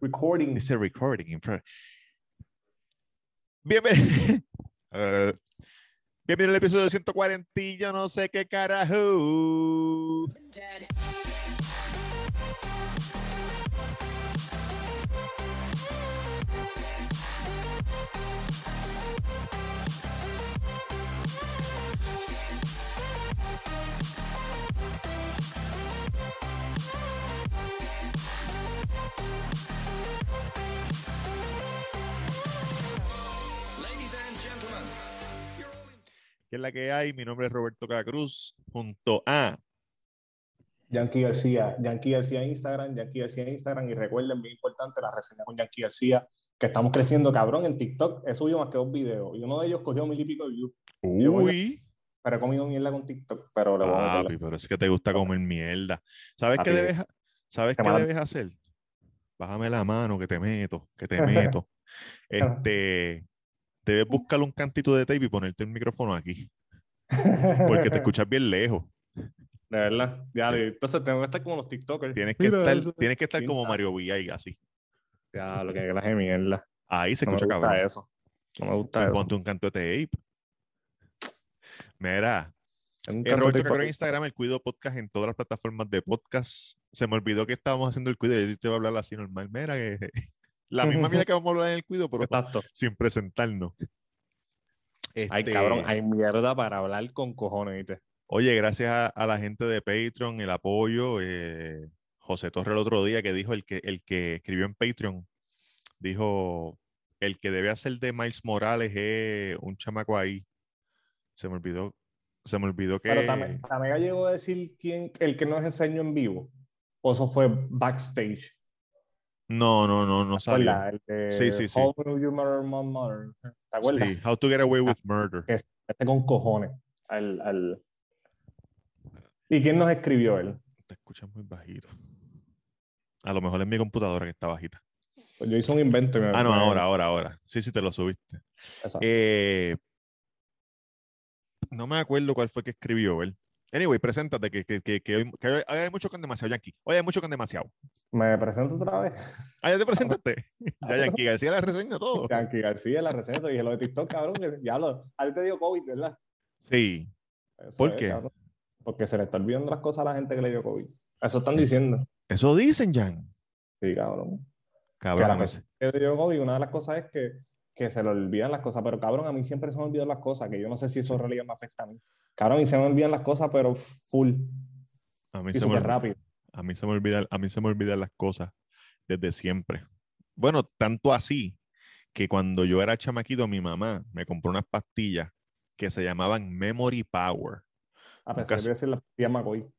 recording. Dice recording. Bienvenido. Eh, bienvenido al episodio 140 y yo no sé qué carajo. ¿Qué es la que hay? Mi nombre es Roberto Cacruz, junto a Yankee García, Yankee García en Instagram, Yankee García en Instagram. Y recuerden, muy importante, la reseña con Yankee García, que estamos creciendo, cabrón, en TikTok. He subido más que dos videos y uno de ellos cogió mil y pico de views. Uy, Pero he comido mierda con TikTok, pero le voy a meter papi, pero es que te gusta comer mierda. ¿Sabes qué debes, ¿sabes qué debes hacer? Bájame la mano que te meto, que te meto. Este, debes buscar un cantito de tape y ponerte el micrófono aquí, porque te escuchas bien lejos. De verdad. Ya, entonces tengo que estar como los TikTokers. Tienes que Mira estar, eso. tienes que estar como. Mario Villay, así. Ya, lo que de mierda. Ahí se No me escucha gusta cabrón. eso. No me gusta Pues eso. ponte un canto de tape. Mira, Es un Eh, Roberto en Instagram, el Cuido Podcast en todas las plataformas de podcast. Se me olvidó que estábamos haciendo el Cuido. Yo te voy a hablar así normal. Mira, que la misma mierda que vamos a hablar en el Cuido, pero Exacto. sin presentarnos. Ay, Este, cabrón, hay mierda para hablar con cojones, ¿viste? Oye, gracias a, a la gente de Patreon, el apoyo. eh, José Torre el otro día que dijo, el que, el que escribió en Patreon, dijo, el que debe hacer de Miles Morales es un chamaco ahí. Se me olvidó, se me olvidó que... Pero Tame- Tamega llegó a decir quién, el que nos enseñó en vivo. O eso fue backstage. No, no, no, no. ¿Recuerdas? El de Sí, sí, sí. How Do You Murder My Mother? ¿Te acuerdas? Sí, How to Get Away with Murder. Que este con cojones. Al, al... ¿Y quién nos escribió él? Te escuchas muy bajito. A lo mejor es mi computadora que está bajita. Pues yo hice un invento. y me- Ah, no, ahora, ahora, ahora. Sí, sí, te lo subiste. Exacto. Eh, no me acuerdo cuál fue que escribió él. Anyway, preséntate, que, que, que, que hoy, hay mucho con demasiado, Yankee. Hoy hay mucho con demasiado. ¿Me presento otra vez? Ah, ya te presentaste. ya, Yankee García la reseña todo. Yankee García, la receta. Dije lo de TikTok, cabrón. que Ya lo... A ti te dio COVID, ¿verdad? Sí. Eso ¿Por es, qué? cabrón. Porque se le está olvidando las cosas a la gente que le dio COVID. Eso están Eso. diciendo. Eso dicen, Jan. Sí, cabrón. Cabrón. ese- que le dio COVID, una de las cosas es que, que se le olvidan las cosas, pero cabrón, a mí siempre se me olvidan las cosas, que yo no sé si eso en realidad me afecta a mí. Cabrón, y se me olvidan las cosas, pero full A mí, y se me, rápido. a, mí se me olvida, a mí se me olvidan las cosas desde siempre. Bueno, tanto así que cuando yo era chamaquito, mi mamá me compró unas pastillas que se llamaban Memory Power. A pesar de decir las tías McCoy.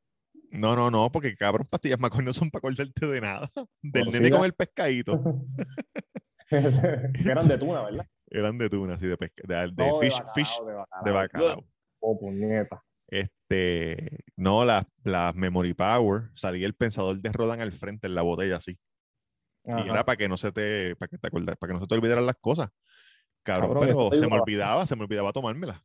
No, no, no, porque cabrón, pastillas McCoy no son para acordarte de nada. Del nene sí, con el pescadito. eran de tuna, ¿verdad? Eran de tuna, así de pesca, de, de No, fish, bacalao, fish, de bacalao. de bacalao. Oh, puñeta. Este, no, las las Memory Power, salía el pensador de Rodan al frente en la botella así. Y era para que no se te, para que te acordas, para que no se te olvidaran las cosas. Cabrón, Cabrón, pero se me olvidaba, se me olvidaba tomármela.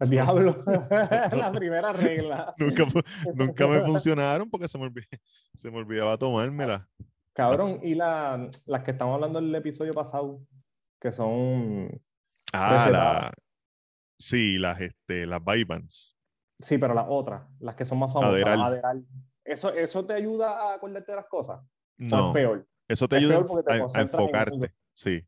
El diablo. la primera regla. Nunca, nunca me funcionaron porque se me, olvi- se me olvidaba tomármela. Cabrón, y la, las que estamos hablando en el episodio pasado, que son. Ah, la, sí, las, este, las Vibans. Sí, pero las otras, las que son más famosas. Aderal. Aderal. ¿Eso, ¿Eso te ayuda a acordarte de las cosas? ¿O No, es peor? eso te es ayuda te a, a concentras en enfocarte. Sí.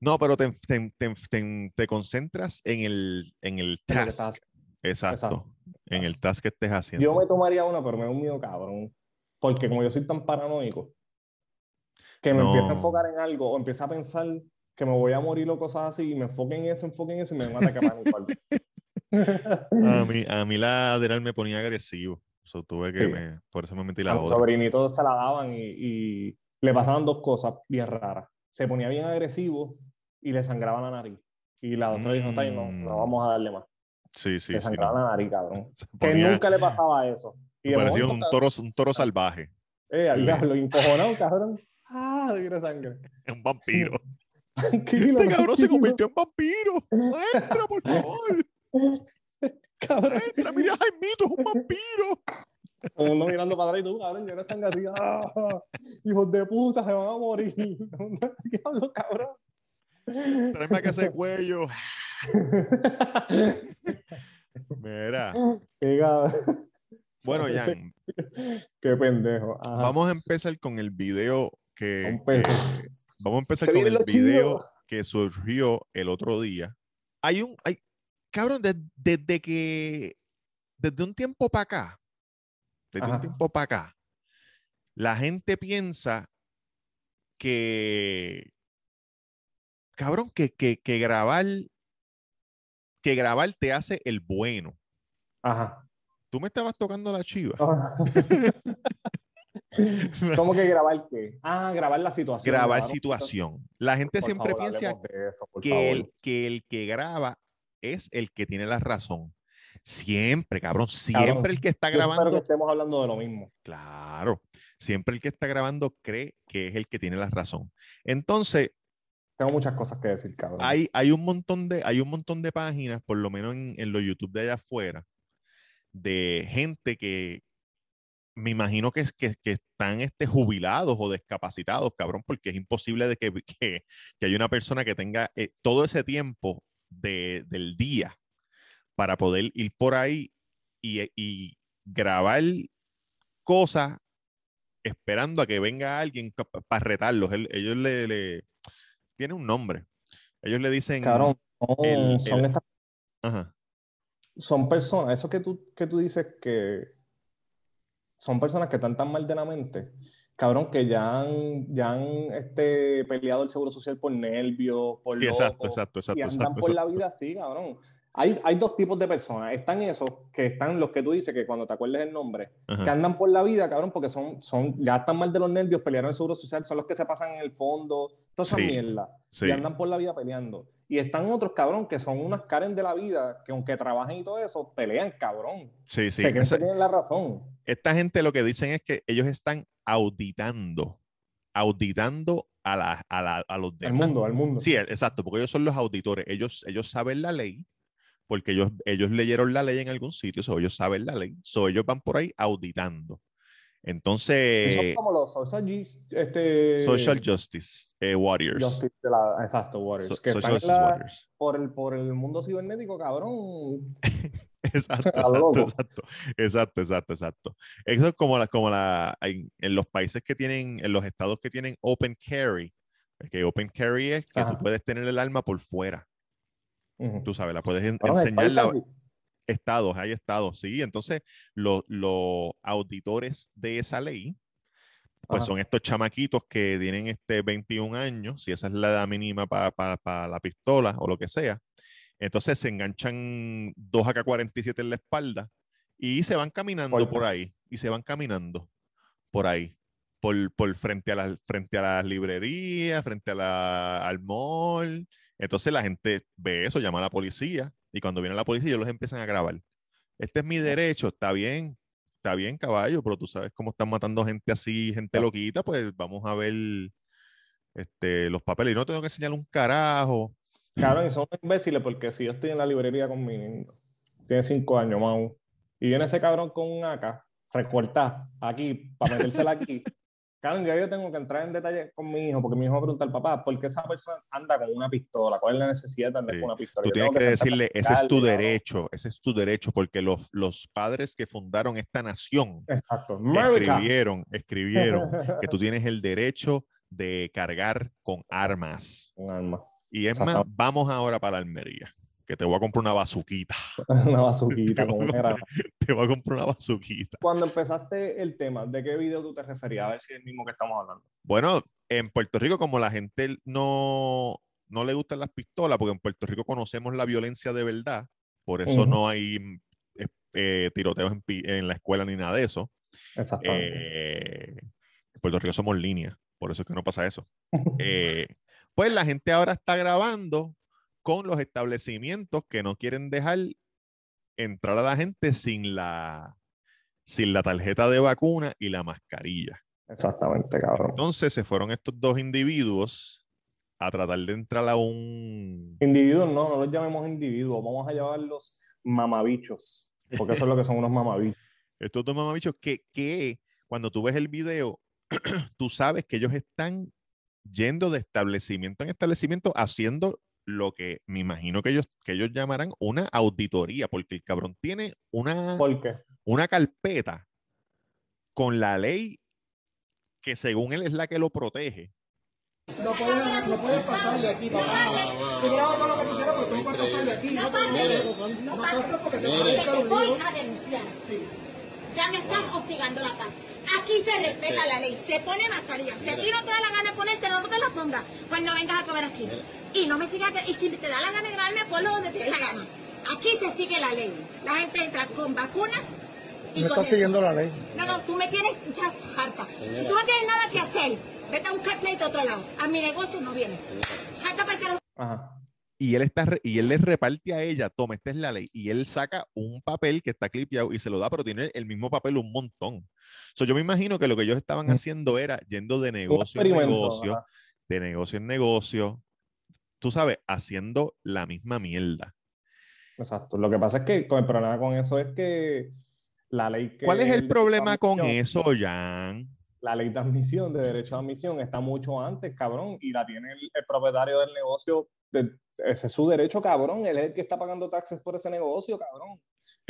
No, pero te, te- te- te- te concentras en el, en el En lo que task. Exacto. Exacto. En el task que estés haciendo. Yo me tomaría una, pero me da un miedo cabrón. Porque como yo soy tan paranoico, que me No. empiezo a enfocar en algo o empiezo a pensar que me voy a morir o cosas así, y me enfoque en eso, enfoque en eso y me da un ataque pánico. algo. A mí, a mí la Adderall me ponía agresivo. So, tuve que Sí. me- por eso me metí la A otra. sobrinito se la daban y, y le pasaban dos cosas bien raras. Se ponía bien agresivo y le sangraba la nariz. Y la doctora dijo, "Está bien, no, no Mm. vamos a darle más. Sí, sí, le sí. sangraba no. la nariz, cabrón. Que nunca le pasaba eso. Y parecía un toro, un toro salvaje. Eh, al diablo, encojonado, cabrón. Ah, de sangre. Un vampiro. Tranquilo. Este cabrón se convirtió en vampiro. Entra, por favor. Cabrón. Entra, mira, Jaimito, es un vampiro. Todo mirando para atrás y tú, cabrón, yo no están así, ah, hijos de puta, se van a morir. Diablo, cabrón. Tráeme acá ese cuello. Mira. Qué. Bueno, Jan, Qué pendejo. Ajá. vamos a empezar con el video que, vamos a empezar Se con el chido. video que surgió el otro día. Hay un, hay, cabrón, de- desde que, desde un tiempo para acá, desde un tiempo para acá, la gente piensa que, cabrón, que, que, que grabar, que grabar te hace el bueno. Ajá. Tú me estabas tocando la chiva. ¿Cómo que grabar qué? Ah, grabar la situación. grabar situación. La gente Por siempre favor, piensa eso, que el, que el que graba es el que tiene la razón. Siempre, cabrón, siempre Cabrón, el que está Yo espero que grabando, estemos hablando de lo mismo. claro, siempre el que está grabando cree que es el que tiene la razón. Entonces, Tengo muchas cosas que decir, cabrón. hay, hay un montón de, hay un montón de páginas, por lo menos en, en los YouTube de allá afuera, de gente que me imagino que, es- que, que están este, jubilados o discapacitados, cabrón, porque es imposible de que, que, que haya una persona que tenga eh, todo ese tiempo de- del día para poder ir por ahí y, y grabar cosas esperando a que venga alguien para retarlos. Él- ellos le, le- tiene un nombre. Ellos le dicen. Cabrón, son, el- son el- estas- Ajá. son personas, eso que tú, que tú dices que son personas que están tan mal de la mente, cabrón, que ya han, ya han este, peleado el seguro social por nervios, por Sí, exacto, loco, exacto, exacto, y andan exacto, por la exacto. vida así, cabrón. Hay, hay dos tipos de personas. Están esos que están los que tú dices que cuando te acuerdes el nombre, Ajá. que andan por la vida, cabrón, porque son, son, ya están mal de los nervios, pelearon el seguro social, son los que se pasan en el fondo, toda esa Sí, mierda. Sí. Y andan por la vida peleando. Y están otros, cabrón, que son unas Karen de la vida, que aunque trabajen y todo eso, pelean, cabrón. Sí, sí. Se creen que tienen la razón. Esta gente lo que dicen es que ellos están auditando, auditando a, la, a, la- a los Al demás. mundo, al mundo. Sí, exacto, porque ellos son los auditores. Ellos, ellos saben la ley, porque ellos, ellos leyeron la ley en algún sitio, so ellos saben la ley, so ellos van por ahí auditando. Entonces, son como los social, este, Social Justice eh, Warriors. justice de la- exacto, Warriors. So- que social Justice la- Warriors. por, el, por el mundo cibernético, cabrón. Exacto, exacto, exacto, exacto, exacto, exacto. Eso es como la, como la, en, en los países que tienen, en los estados que tienen open carry, que open carry es que Ajá. tú puedes tener el arma por fuera, Ujú. tú sabes, la puedes en- enseñar estados, hay estados, sí. Entonces, los, los auditores de esa ley, pues Ajá. son estos chamaquitos que tienen este 21 años, si esa es la edad mínima para la pistola o lo que sea. Entonces se enganchan dos AK-47 en la espalda y se van caminando por ahí, y se van caminando por ahí, por, por frente, a las, frente a las librerías, frente a la, al mall. Entonces la gente ve eso, llama a la policía y cuando viene la policía ellos los empiezan a grabar. Este es mi derecho, está bien, está bien caballo, pero tú sabes cómo están matando gente así, gente Claro. loquita, pues vamos a ver este, los papeles. Y no tengo que enseñar un carajo. Cabrón, y son imbéciles porque si yo estoy en la librería con mi niño, tiene cinco años, mau, y viene ese cabrón con un AK, recortar aquí, para metérsela aquí. Cabrón, ya yo tengo que entrar en detalle con mi hijo, porque mi hijo va a preguntar, papá, ¿por qué esa persona anda con una pistola? ¿Cuál es la necesidad de andar Sí. con una pistola? Tú Yo tienes que decirle, ese es tu derecho, ese es tu derecho, porque los, los padres que fundaron esta nación Exacto. Escribieron, escribieron que tú tienes el derecho de cargar con armas. Un arma. Y es más, vamos ahora para la Almería, que te voy a comprar una bazuquita. una bazuquita un grano. Te voy a comprar una bazuquita. Cuando empezaste el tema, ¿de qué video tú te referías? A ver si es el mismo que estamos hablando. Bueno, en Puerto Rico, como la gente no, no le gustan las pistolas, porque en Puerto Rico conocemos la violencia de verdad, por eso no hay eh, eh, tiroteos en, la escuela ni nada de eso. Exactamente. Eh, en Puerto Rico somos línea, por eso es que no pasa eso. Eh, pues la gente ahora está grabando con los establecimientos que no quieren dejar entrar a la gente sin la, sin la tarjeta de vacuna y la mascarilla. Exactamente, cabrón. Entonces se fueron estos dos individuos a tratar de entrar a un... Individuos no, no los llamemos individuos, vamos a llamarlos mamabichos, porque eso es lo que son unos mamabichos. Estos dos mamabichos que, que cuando tú ves el video, tú sabes que ellos están yendo de establecimiento en establecimiento haciendo lo que me imagino que ellos, que ellos llamarán una auditoría, porque el cabrón tiene una, ¿Por qué? una carpeta con la ley que según él es la que lo protege. No puedes, no puedes pasar de aquí, papá. Tú grabas todo lo que tú quieras, pero tú no puedes pasar de aquí. No pases, porque te voy a denunciar. Sí. Ya me estás hostigando la paz. Aquí se respeta la ley, se pone mascarilla. Si a ti no te da la gana de ponerte, no te la pongas, pues no vengas a comer aquí. Y no me sigas, y si te da la gana de grabarme, ponlo donde te dé la gana. Aquí se sigue la ley. La gente entra con vacunas y No con estás siguiendo la ley. No, no, tú me tienes ya harta. Si tú no tienes nada que hacer, vete a buscar pleito a otro lado. A mi negocio no vienes. Harta para carajo. Ajá. Y él, está, y él le reparte a ella, toma, esta es la ley. Y él saca un papel que está clipeado y se lo da, pero tiene el mismo papel un montón. So, yo me imagino que lo que ellos estaban Mm. haciendo era yendo de negocio en negocio, de negocio en negocio, tú sabes, haciendo la misma mierda. Exacto. Lo que pasa es que con el problema con eso es que la ley que ¿Cuál es el problema con eso, Jan? La ley de admisión, de derecho de admisión, está mucho antes, cabrón, y la tiene el, el propietario del negocio. de- ese es su derecho, cabrón. Él es el que está pagando taxes por ese negocio, cabrón.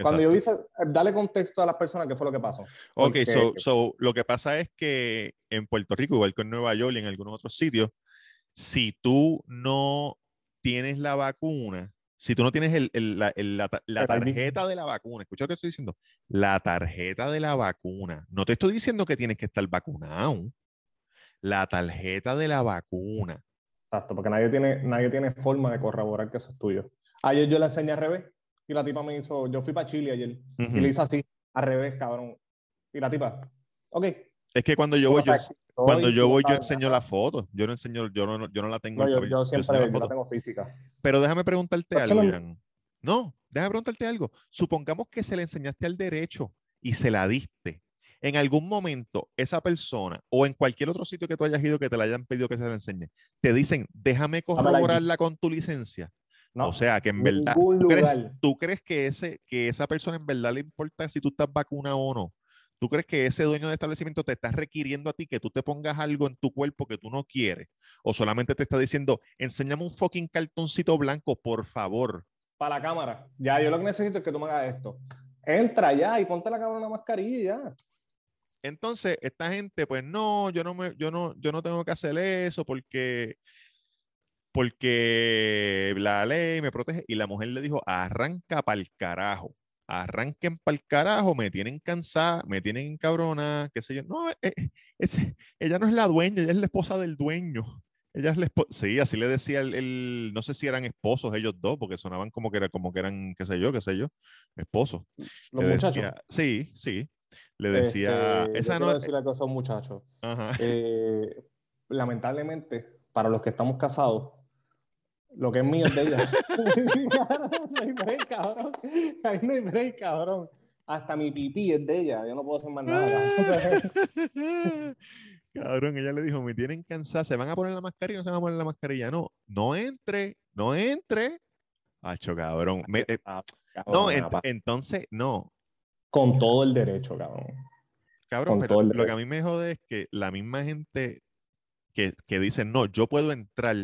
Cuando yo Exacto. hice, dale contexto a las personas qué fue lo que pasó. Ok, Porque- so, so, lo que pasa es que en Puerto Rico, igual que en Nueva York y en algunos otros sitios, si tú no tienes la vacuna, si tú no tienes el- el- la, el- la la tarjeta de la vacuna, escucha lo que estoy diciendo, la tarjeta de la vacuna, no te estoy diciendo que tienes que estar vacunado, la tarjeta de la vacuna. Exacto, porque nadie tiene, nadie tiene forma de corroborar que eso es tuyo. Ayer yo le enseñé al revés y la tipa me hizo, yo fui para Chile ayer y le hice así, al revés, cabrón. Y la tipa, ok. Es que cuando yo voy, yo, cuando yo voy, yo enseño la foto, yo no enseño, yo no, yo no la tengo. No, yo, siempre la yo la foto. tengo física. Pero déjame preguntarte Pero algo, Jan. No, déjame preguntarte algo. Supongamos que se le enseñaste al derecho y se la diste. En algún momento, esa persona o en cualquier otro sitio que tú hayas ido que te la hayan pedido que se la enseñe, te dicen, déjame ID". corroborarla con tu licencia. No, o sea, que en verdad, ¿tú crees, tú crees que, ese, que esa persona en verdad le importa si tú estás vacunado o no? ¿Tú crees que ese dueño de establecimiento te está requiriendo a ti que tú te pongas algo en tu cuerpo que tú no quieres? ¿O solamente te está diciendo, enséñame un fucking cartoncito blanco, por favor? para la cámara. Ya, yo lo que necesito es que tú me hagas esto. Entra ya y ponte la cámara una mascarilla ya. Entonces, esta gente, pues no, yo no me, yo no, yo no tengo que hacer eso porque, porque la ley me protege. Y la mujer le dijo, arranca para el carajo. Arranquen para el carajo, me tienen cansada, me tienen encabrona, qué sé yo. No, eh, ese- ella no es la dueña, ella es la esposa del dueño. Ella es la esposa. Sí, así le decía el, el- no sé si eran esposos ellos dos, porque sonaban como que, era, como que eran, qué sé yo, qué sé yo, esposos. Los Le muchachos. decía- sí, sí. Le decía, Este, esa yo no quiero es. decirle que son muchachos. Ajá. Eh, lamentablemente, para los que estamos casados, lo que es mío es de ella. no hay break, cabrón. Ahí no hay break, cabrón. Hasta mi pipí es de ella. Yo no puedo hacer más nada. cabrón. Ella le dijo, me tienen cansada, se van a poner la mascarilla, no se van a poner la mascarilla. No, no entre, no entre. Hacho, cabrón. Me- eh, Ah, no, ent- papá. entonces, no. Con todo el derecho, cabrón. Cabrón, Con pero lo que a mí me jode es que la misma gente que, que dice, no, yo puedo entrar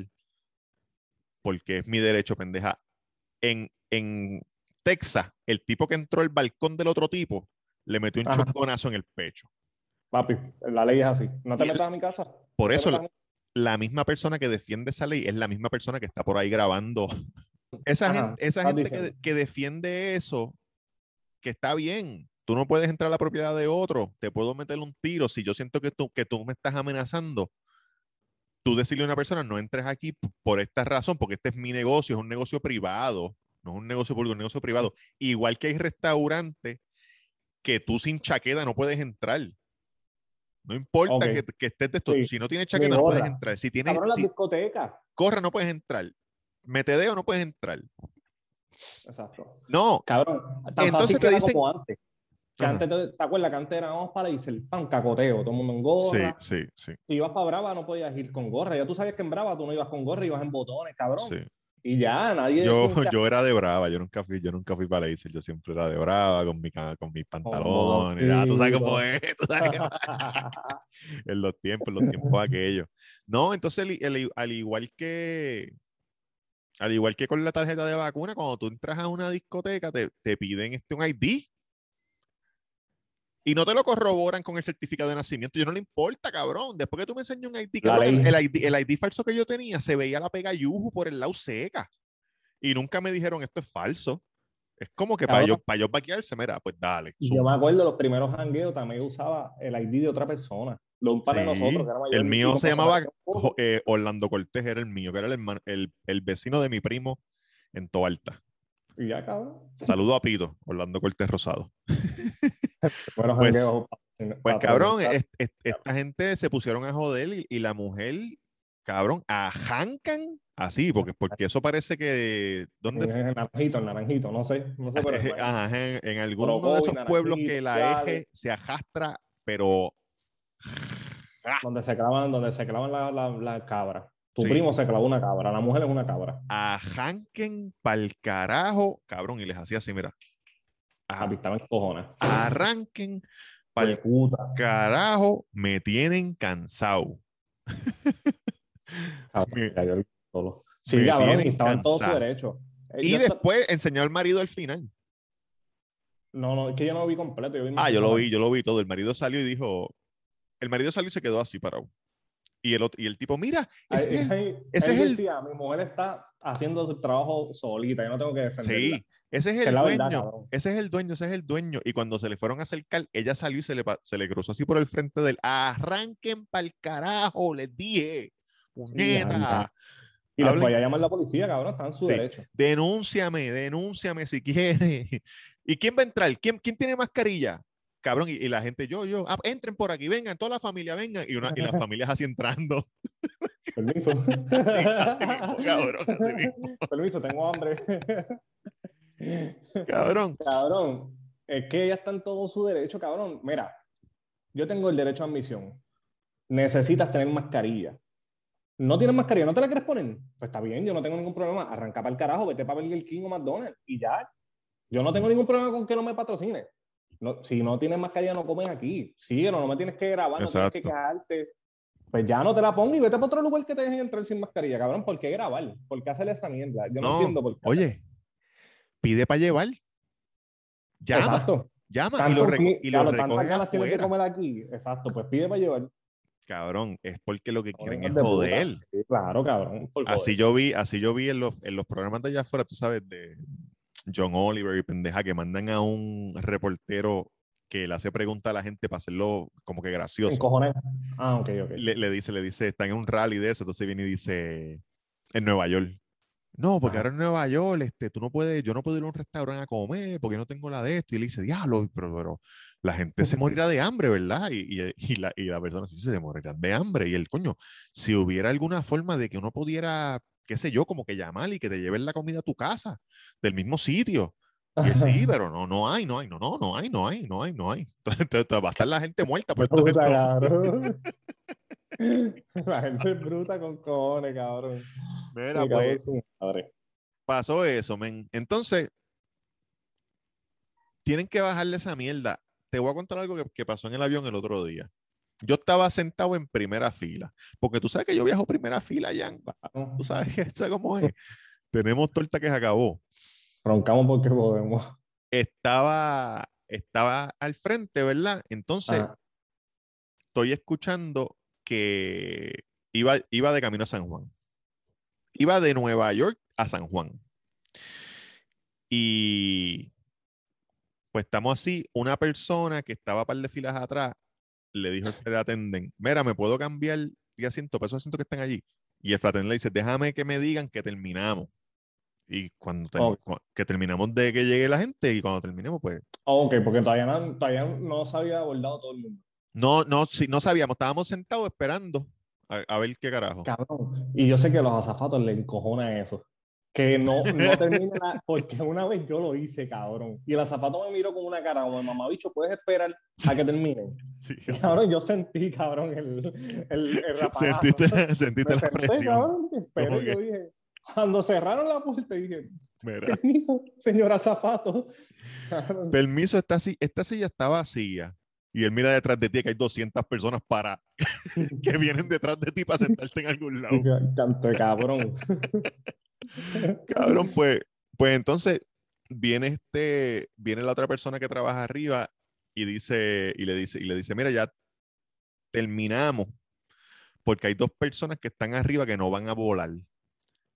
porque es mi derecho, pendeja. En, en Texas, el tipo que entró al balcón del otro tipo le metió un Ajá. choconazo en el pecho. Papi, la ley es así. No te Y el- metas a mi casa. Por No eso, metas a mi- la misma persona que defiende esa ley es la misma persona que está por ahí grabando. Esa Ajá, gente, esa gente que, que defiende eso, que está bien. Tú no puedes entrar a la propiedad de otro. Te puedo meter un tiro. Si yo siento que tú, que tú me estás amenazando, tú decirle a una persona, no entres aquí por esta razón, porque este es mi negocio, es un negocio privado, no es un negocio público, es un negocio privado. Igual que hay restaurantes que tú sin chaqueta no puedes entrar. No importa que, que estés de esto. Sí. Si no tienes chaqueta, no puedes entrar. Si tienes, Cabrón, las si discotecas. corre, no puedes entrar. Metedeo, no puedes entrar. Exacto. No, Cabrón, tan Entonces fácil te dicen- como antes. Que Ajá. antes, te, ¿te acuerdas que antes era vamos para irse pan cacoteo, todo el mundo en gorra. sí, sí, sí, Si ibas para Brava no podías ir con gorra. Ya tú sabías que en Brava tú no ibas con gorra, ibas en botones, cabrón. sí. Y ya, nadie. Yo, decía, yo era de brava, yo nunca fui, yo nunca fui para Laser, yo siempre era de brava con, mi, con mis pantalones. ya, tú sabes cómo es, tú sabes que- en los tiempos, en los tiempos aquellos. No, entonces el- el- al igual que al igual que con la tarjeta de vacuna, cuando tú entras a una discoteca, te, te piden este un ID. Y no te lo corroboran con el certificado de nacimiento. Yo no le importa, cabrón. Después que tú me enseñas un ID, cabrón, el, ID, el ID falso que yo tenía, se veía la pega yuju por el lado seca. Y nunca me dijeron esto es falso. Es como que para yo, para yo vaquearse, mira, pues dale. Y yo me acuerdo los primeros hangueos también usaba el ID de otra persona. Lo un par de Sí, nosotros, que era mayor. el mío se llamaba eh, Orlando Cortés, era el mío, que era el, hermano- el, el vecino de mi primo en Toalta. Y ya, cabrón. Saludo a Pito, Orlando Cortés Rosado. Buenos Pues-. Pues cabrón, preguntar. es- es- esta gente se pusieron a joder y, y la mujer, cabrón, ajancan así, porque, porque eso parece que. ¿Dónde? El naranjito, el naranjito, no sé. No sé, pero Ajá, en, en alguno de esos pueblos que la eje se arrastra, pero donde se clavan, donde se clavan la, la, la cabra. Tu Sí. primo se clavó una cabra, la mujer es una cabra. ajanquen pa'l carajo, cabrón, y les hacía así, mira. Ah, Ajá, estaban cojones. arranquen puta. carajo, me tienen cansado. Cabrón, Me-. Sí, me cabrón, y estaba en todo su derecho. Y yo después enseñó al marido al final. No, no, es que yo no lo vi completo. Yo vi Ah, yo lo vi, yo lo vi todo. El marido salió y dijo, el marido salió y se quedó así parado. Y el, otro- y el tipo, mira, ese es el- ahí- ese él es el- decía, mi mujer está haciendo su trabajo solita, yo no tengo que defenderla. sí, ese es el dueño, verdad, ese es el dueño, ese es el dueño. Y cuando se le fueron a acercar, ella salió y se le, se le cruzó así por el frente del, arranquen pa'l carajo, les dije, puñeta. Y ya llaman a la policía, cabrón, está en su Sí. derecho. denúnciame, denúnciame si quieres. ¿Y quién va a entrar? ¿Quién, quién tiene mascarilla? Cabrón, y, y la gente, yo, yo, ah, entren por aquí, vengan, toda la familia, vengan. Y, una, y las familias así entrando. Permiso. así mismo, cabrón, así mismo. Permiso, tengo hambre. Cabrón. Cabrón, es que ella está en todo su derecho, cabrón. Mira, yo tengo el derecho a admisión. Necesitas tener mascarilla. ¿No tienes mascarilla? ¿No te la quieres poner? Pues está bien, yo no tengo ningún problema. Arranca para el carajo, vete para Burger King o McDonald's y ya. Yo no tengo ningún problema con que no me patrocine. No, si no tienes mascarilla, no comes aquí. Sí, no, no me tienes que grabar, no tienes que Exacto. quejarte. Pues ya no te la pongo y vete para otro lugar que te dejen entrar sin mascarilla, cabrón. ¿Por qué grabar? ¿Por qué hacerle esa mierda? Yo no, No, entiendo por qué. Oye, pide para llevar. Llama, Exacto. llama y Tanto lo, reco- ti- y lo claro, tantas recoge tienes que comer aquí. Exacto, pues pide para llevar. Cabrón, es porque lo que quieren es joder. Sí, claro, cabrón. Así yo vi, así yo vi en los, en los programas de allá afuera, tú sabes, de John Oliver y pendeja, que mandan a un reportero que le hace preguntas a la gente para hacerlo como que gracioso. cojones. Ah, ok, ok. Le, le dice, le dice, están en un rally de eso, entonces viene y dice, en Nueva York. No, porque ahora en Nueva York, este, tú no puedes, yo no puedo ir a un restaurante a comer porque no tengo la de esto. Y él dice, diablo, pero, pero la gente se morirá de hambre, ¿verdad? Y, y, y la, y la persona sí se morirán de hambre. Y el coño, si hubiera alguna forma de que uno pudiera, qué sé yo, como que llamar y que te lleven la comida a tu casa, del mismo sitio. Y él, sí, pero no, no hay, no hay, no, no, no hay, no hay, no hay, no hay. Entonces, va a estar la gente muerta por todo esto. Cabrón. La gente es bruta con cojones, cabrón. Mira, en pues, madre. pasó eso, men. Entonces, tienen que bajarle esa mierda. Te voy a contar algo que, que pasó en el avión el otro día. Yo estaba sentado en primera fila, porque tú sabes que yo viajo primera fila, Jan. Tú sabes que ¿sabes cómo es. Tenemos torta que se acabó. Roncamos porque podemos. Estaba, estaba al frente, ¿verdad? Entonces, estoy escuchando que iba, iba de camino a San Juan. Iba de Nueva York a San Juan. Y pues estamos así, una persona que estaba a par de filas atrás le dijo al attendant, mira, ¿me puedo cambiar de asiento para esos asientos que están allí? Y el attendant le dice, déjame que me digan que terminamos. Y cuando que terminamos de que llegue la gente y cuando terminemos, pues ok, porque todavía no, todavía no se había abordado todo el mundo. No, no, sí, no sabíamos, estábamos sentados esperando a, a ver qué carajo. Cabrón. Y yo sé que a los azafatos les encojona eso. Que no, no termine la- porque una vez yo lo hice, cabrón. Y el azafato me miró con una cara como, mamá bicho, puedes esperar a que terminen. Sí, cabrón, yo sentí, cabrón, el, el, el rapagazo. sentiste, sentiste Me la senté, presión. cabrón, y yo dije, Cuando cerraron la puerta, dije, Mira, permiso, señora Zafato. permiso, esta, si- esta silla está vacía. Y él mira detrás de ti que hay 200 personas para que vienen detrás de ti para sentarte en algún lado. Cabrón. Cabrón, pues, pues entonces viene este, viene la otra persona que trabaja arriba y dice, y le dice, y le dice, mira, ya terminamos, porque hay dos personas que están arriba que no van a volar,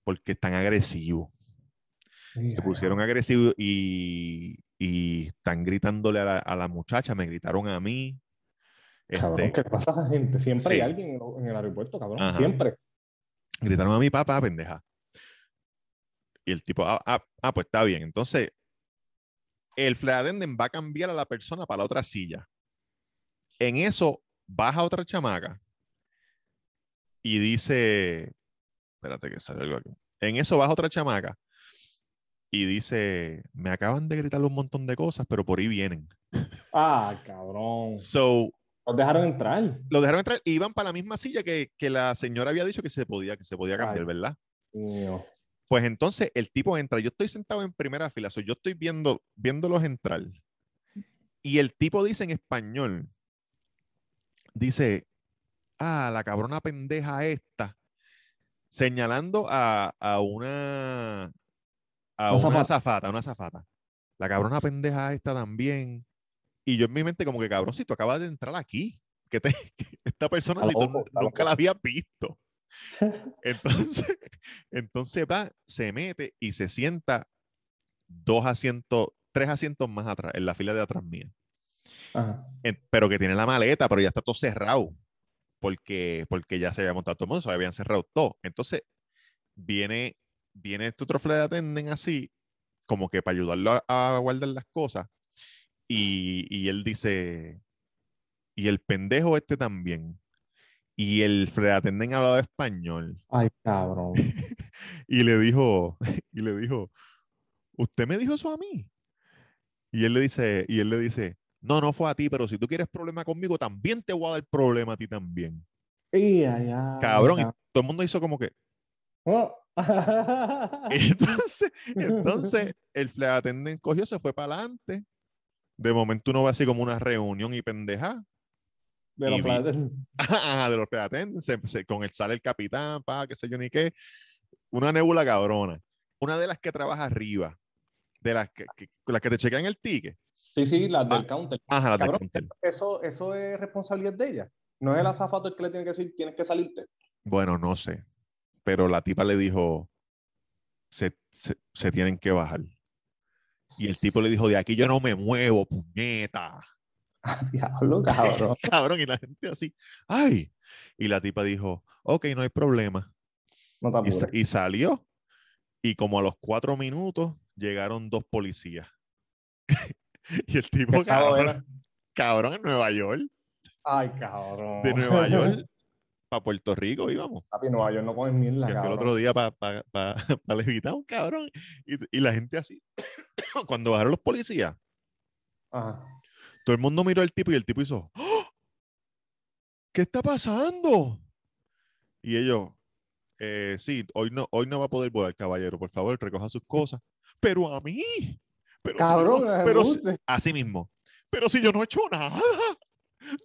porque están agresivos. Se pusieron agresivos y, y están gritándole a la, a la muchacha, me gritaron a mí. Cabrón, Este, ¿qué pasa a gente? Siempre Sí. hay alguien en el- en el aeropuerto, cabrón. Ajá. Siempre. gritaron a mi papá, pendeja. Y el tipo, ah, ah, ah, pues está bien. Entonces, el flight attendant va a cambiar a la persona para la otra silla. En eso, baja otra chamaca y dice, espérate que sale algo aquí. En eso baja otra chamaca y dice, me acaban de gritar un montón de cosas, pero por ahí vienen. Ah, cabrón. So, Los dejaron entrar. lo dejaron entrar y iban para la misma silla que, que la señora había dicho que se podía, que se podía cambiar, Ay. ¿verdad? Mío. Pues entonces el tipo entra, yo estoy sentado en primera fila, so yo estoy viendo, viéndolos entrar. Y el tipo dice en español, dice, ah, la cabrona pendeja esta, señalando a, a una, a Una una azafata. zafata, una zafata. La cabrona pendeja esta también. Y yo en mi mente como que, cabrón, si tú acabas de entrar aquí, que, te, que esta persona si tú nunca la habías visto. Entonces, entonces va, se mete y se sienta dos asientos, tres asientos más atrás, en la fila de atrás mía. Ajá. En- pero que tiene la maleta, pero ya está todo cerrado. Porque, porque ya se había montado todo el mundo, se habían cerrado todo. Entonces, viene, viene este otro flight attendant así, como que para ayudarlo a, a guardar las cosas. Y, y él dice, y el pendejo este también. Y el flight attendant hablaba español. Ay, cabrón. Y le dijo, y le dijo, ¿usted me dijo eso a mí? Y él le dice, y él le dice, no, no fue a ti, pero si tú quieres problema conmigo, también te voy a dar problema a ti también. Y allá. Cabrón, y todo el mundo hizo como que. Oh. Entonces, entonces el flight attendant cogió, se fue para adelante. De momento uno va así como una reunión y pendeja. de los. Ajá, de los flight attendants, se- se- con el sale el capitán, pa, qué sé yo ni qué. Una nebula cabrona. Una de las que trabaja arriba, de las que, que- las que te chequean el ticket. Sí, sí, las del Ah, counter. Ajá, las del counter. eso, eso es responsabilidad de ella. No es el azafato el que le tiene que decir, tienes que salirte. Bueno, no sé. Pero la tipa le dijo, se, se, se tienen que bajar. Y el tipo le dijo, de aquí yo no me muevo, puñeta. Diablo, cabrón. Cabrón, y la gente así, ay. Y la tipa dijo, ok, no hay problema. No te Y, apures. y salió. Y como a los cuatro minutos llegaron dos policías. y el tipo, ¿Qué estado cabrón, cabrón, en Nueva York, Ay, cabrón. de Nueva York para Puerto Rico íbamos. Papi, Nueva York no comen mierda, que el otro día para pa, pa, pa Levitown, cabrón. Y, y la gente así, cuando bajaron los policías, Ajá. todo el mundo miró al tipo y el tipo hizo, ¡Oh! ¿qué está pasando? Y ellos, "Eh, sí, hoy no, hoy no va a poder volar, caballero, por favor, recoja sus cosas. Pero a mí, pero si Cabrón, no- pero si- así mismo, pero si yo no he hecho nada,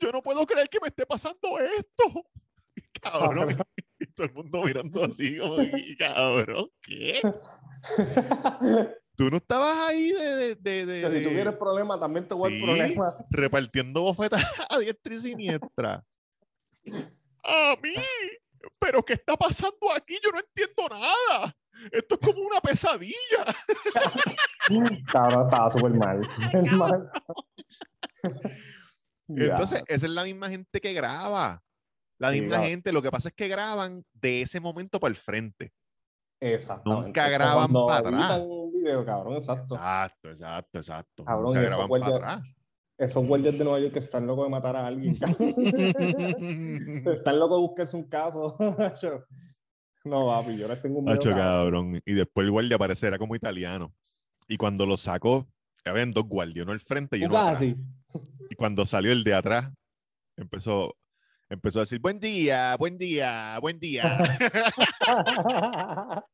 yo no puedo creer que me esté pasando esto. Cabrón, y todo el mundo mirando así como, "Y, cabrón, ¿qué? Tú no estabas ahí de, de, de- si tú quieres problema, también te voy a Sí. problema. repartiendo bofetas a diestra y siniestra. A mí, pero ¿qué está pasando aquí? Yo no entiendo nada. Esto es como una pesadilla. Cabrón, estaba súper mal. Súper mal. Entonces, esa es la misma gente que graba. La misma gente. Lo que pasa es que graban de ese momento para el frente. Exactamente. Nunca graban para atrás. un video, cabrón, exacto. Exacto, exacto, exacto. Cabrón, Nunca graban para guardias- atrás. Esos guardias de Nueva York que están locos de matar a alguien. están locos de buscarse un caso. no, papi, yo les tengo un cabrón. cabrón. Y después el guardia aparece, era como italiano. Y cuando lo sacó, habían dos guardias, uno al frente y uno atrás. Y cuando salió el de atrás, empezó, empezó a decir, buen día, buen día, buen día.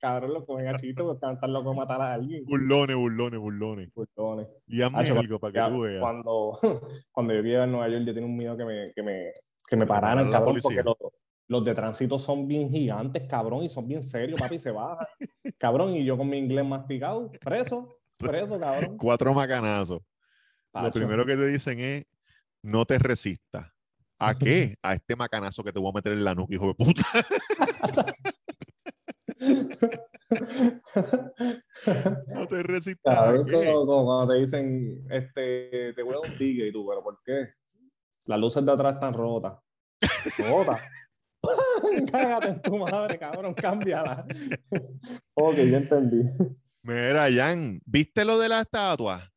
cabrón, lo comen así, porque están tan locos de matar a alguien. burlones, burlones, burlones. Burlones. Y hazme algo para que Ya, tú veas. Cuando, cuando yo vivía en Nueva York, yo tenía un miedo que me, que me, que me pararan, cabrón, porque los, los de tránsito son bien gigantes, cabrón, y son bien serios, papi, se bajan. Cabrón, y yo con mi inglés masticado, preso, preso, cabrón. Cuatro macanazos. Lo primero que te dicen es, no te resistas. ¿A qué? A este macanazo que te voy a meter en la nuca, hijo de puta. No te resistas. ¿a Cabrón, qué? como, como cuando te dicen, este, te voy a dar un ticket y tú, pero ¿por qué? Las luces de atrás están rotas. ¿Rotas? Cágate en tu madre, cabrón, cámbiala. ok, ya entendí. Mira, Jan, ¿viste lo de la estatua?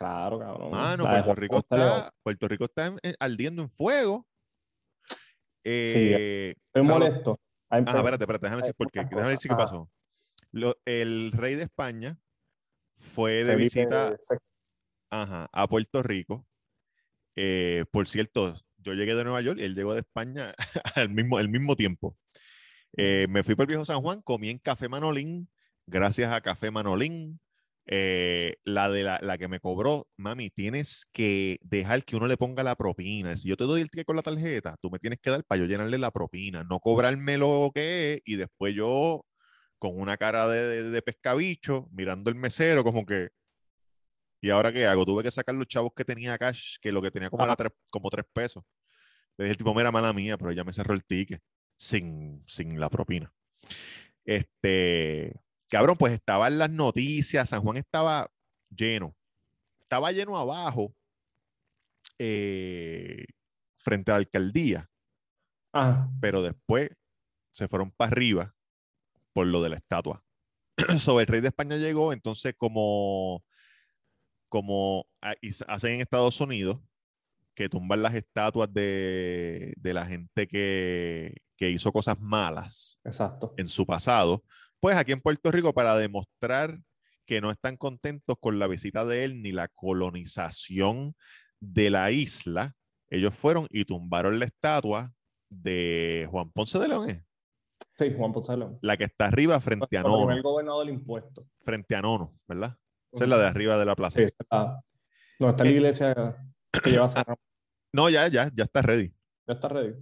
Claro, cabrón. Mano, de Puerto Rico está, Puerto Rico está en- en- ardiendo en fuego. Sí, Eh, Estoy claro, molesto. Ay, Ajá, pero- espérate, espérate, déjame decir por qué. Déjame decir qué pasó. Lo- el rey de España fue de visita VI. ajá, a Puerto Rico. Eh, por cierto, yo llegué de Nueva York y él llegó de España al mismo, al mismo tiempo. Eh, me fui por el viejo San Juan, comí en Café Manolín, gracias a Café Manolín. Eh, la de la, la que me cobró, mami, tienes que dejar que uno le ponga la propina. Si yo te doy el ticket con la tarjeta, tú me tienes que dar para yo llenarle la propina, no cobrarme lo que es y después yo con una cara de, de, de pescabicho mirando el mesero como que ¿y ahora qué hago? Tuve que sacar los chavos que tenía cash, que lo que tenía como era tres, como tres pesos. Le dije el tipo, mira, mala mía, pero ella me cerró el ticket sin, sin la propina. Este, cabrón, pues estaban las noticias, San Juan estaba lleno. Estaba lleno abajo, eh, frente a la alcaldía, Ajá. pero después se fueron para arriba por lo de la estatua. Sobre el rey de España llegó, entonces como, como hacen en Estados Unidos, que tumban las estatuas de, de la gente que, que hizo cosas malas Exacto. en su pasado, pues aquí en Puerto Rico para demostrar que no están contentos con la visita de él ni la colonización de la isla, ellos fueron y tumbaron la estatua de Juan Ponce de León, ¿eh? Sí, Juan Ponce de León. la que está arriba frente a Nono, gobernador del impuesto. frente a Nono, ¿verdad? Esa es la de arriba de la plaza. Sí, está. No, está la Eh. iglesia que lleva cerrada. No, ya, ya, ya está ready. Ya está ready.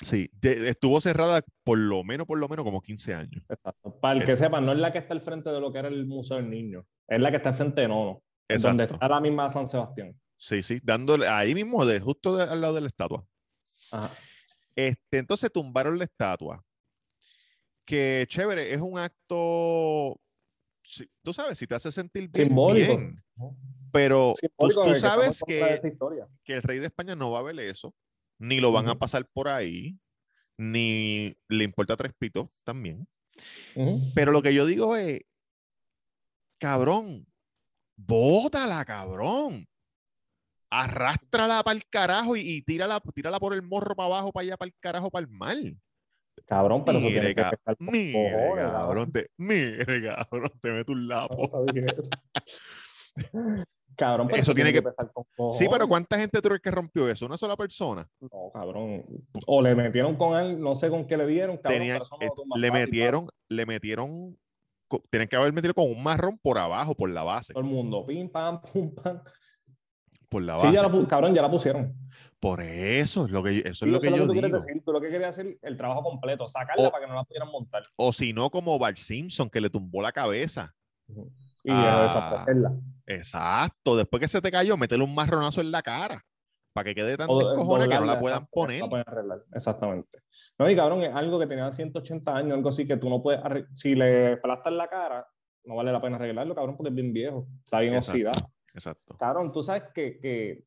Sí, de- estuvo cerrada por lo menos, por lo menos como 15 años. Exacto. Para el que sepa, no es la que está al frente de lo que era el Museo del Niño. Es la que está al frente de Nono. Donde Exacto. está la misma San Sebastián. Sí, sí, dándole ahí mismo, de, justo de- al lado de la estatua. Ajá. Este, entonces tumbaron la estatua. Que chévere, es un acto, sí, tú sabes, si te hace sentir bien, Simbólico. bien, pero tú, Simbólico tú que sabes que, que el rey de España no va a ver eso, ni lo van a Ujú. pasar por ahí, ni le importa tres pitos también. Ujú. Pero lo que yo digo es, cabrón, bótala, cabrón. Arrástrala para el carajo y, y tírala, tírala por el morro para abajo, para allá, para el carajo, para el mar. Cabrón, pero eso Mire, tiene que ca- empezar con Mire, cojones, cabrón, te, mire, cabrón, te meto un lapo. Cabrón, pero Eso tiene que- empezar con Sí, pero. ¿cuánta gente tú crees que rompió eso? ¿Una sola persona? No, cabrón. O le metieron con él, no sé con qué le dieron, cabrón. Tenía- no eh, le metieron, le metieron, co- tienen que haber metido con un marrón por abajo, por la base. Todo el mundo, pim, pam, pum, pam. Por la Sí, base. ya la, cabrón, ya la pusieron. Por eso es lo que, eso es Sí, lo que es lo yo que tú quieres digo. decir. Tú lo que querías hacer el trabajo completo, sacarla O- para que no la pudieran montar. O si no, como Bart Simpson, que le tumbó la cabeza. Y Ah. desaparecerla. Exacto. Después que se te cayó, métele un marronazo en la cara. Para que quede tan cojones que no la puedan poner. pueden arreglar. Exactamente. No, y cabrón, es algo que tenía 180 años, algo así que tú no puedes. Si le aplastas la cara, no vale la pena arreglarlo, cabrón, porque es bien viejo. Está bien Exacto. oxidado. Exacto. Cabrón, tú sabes que, que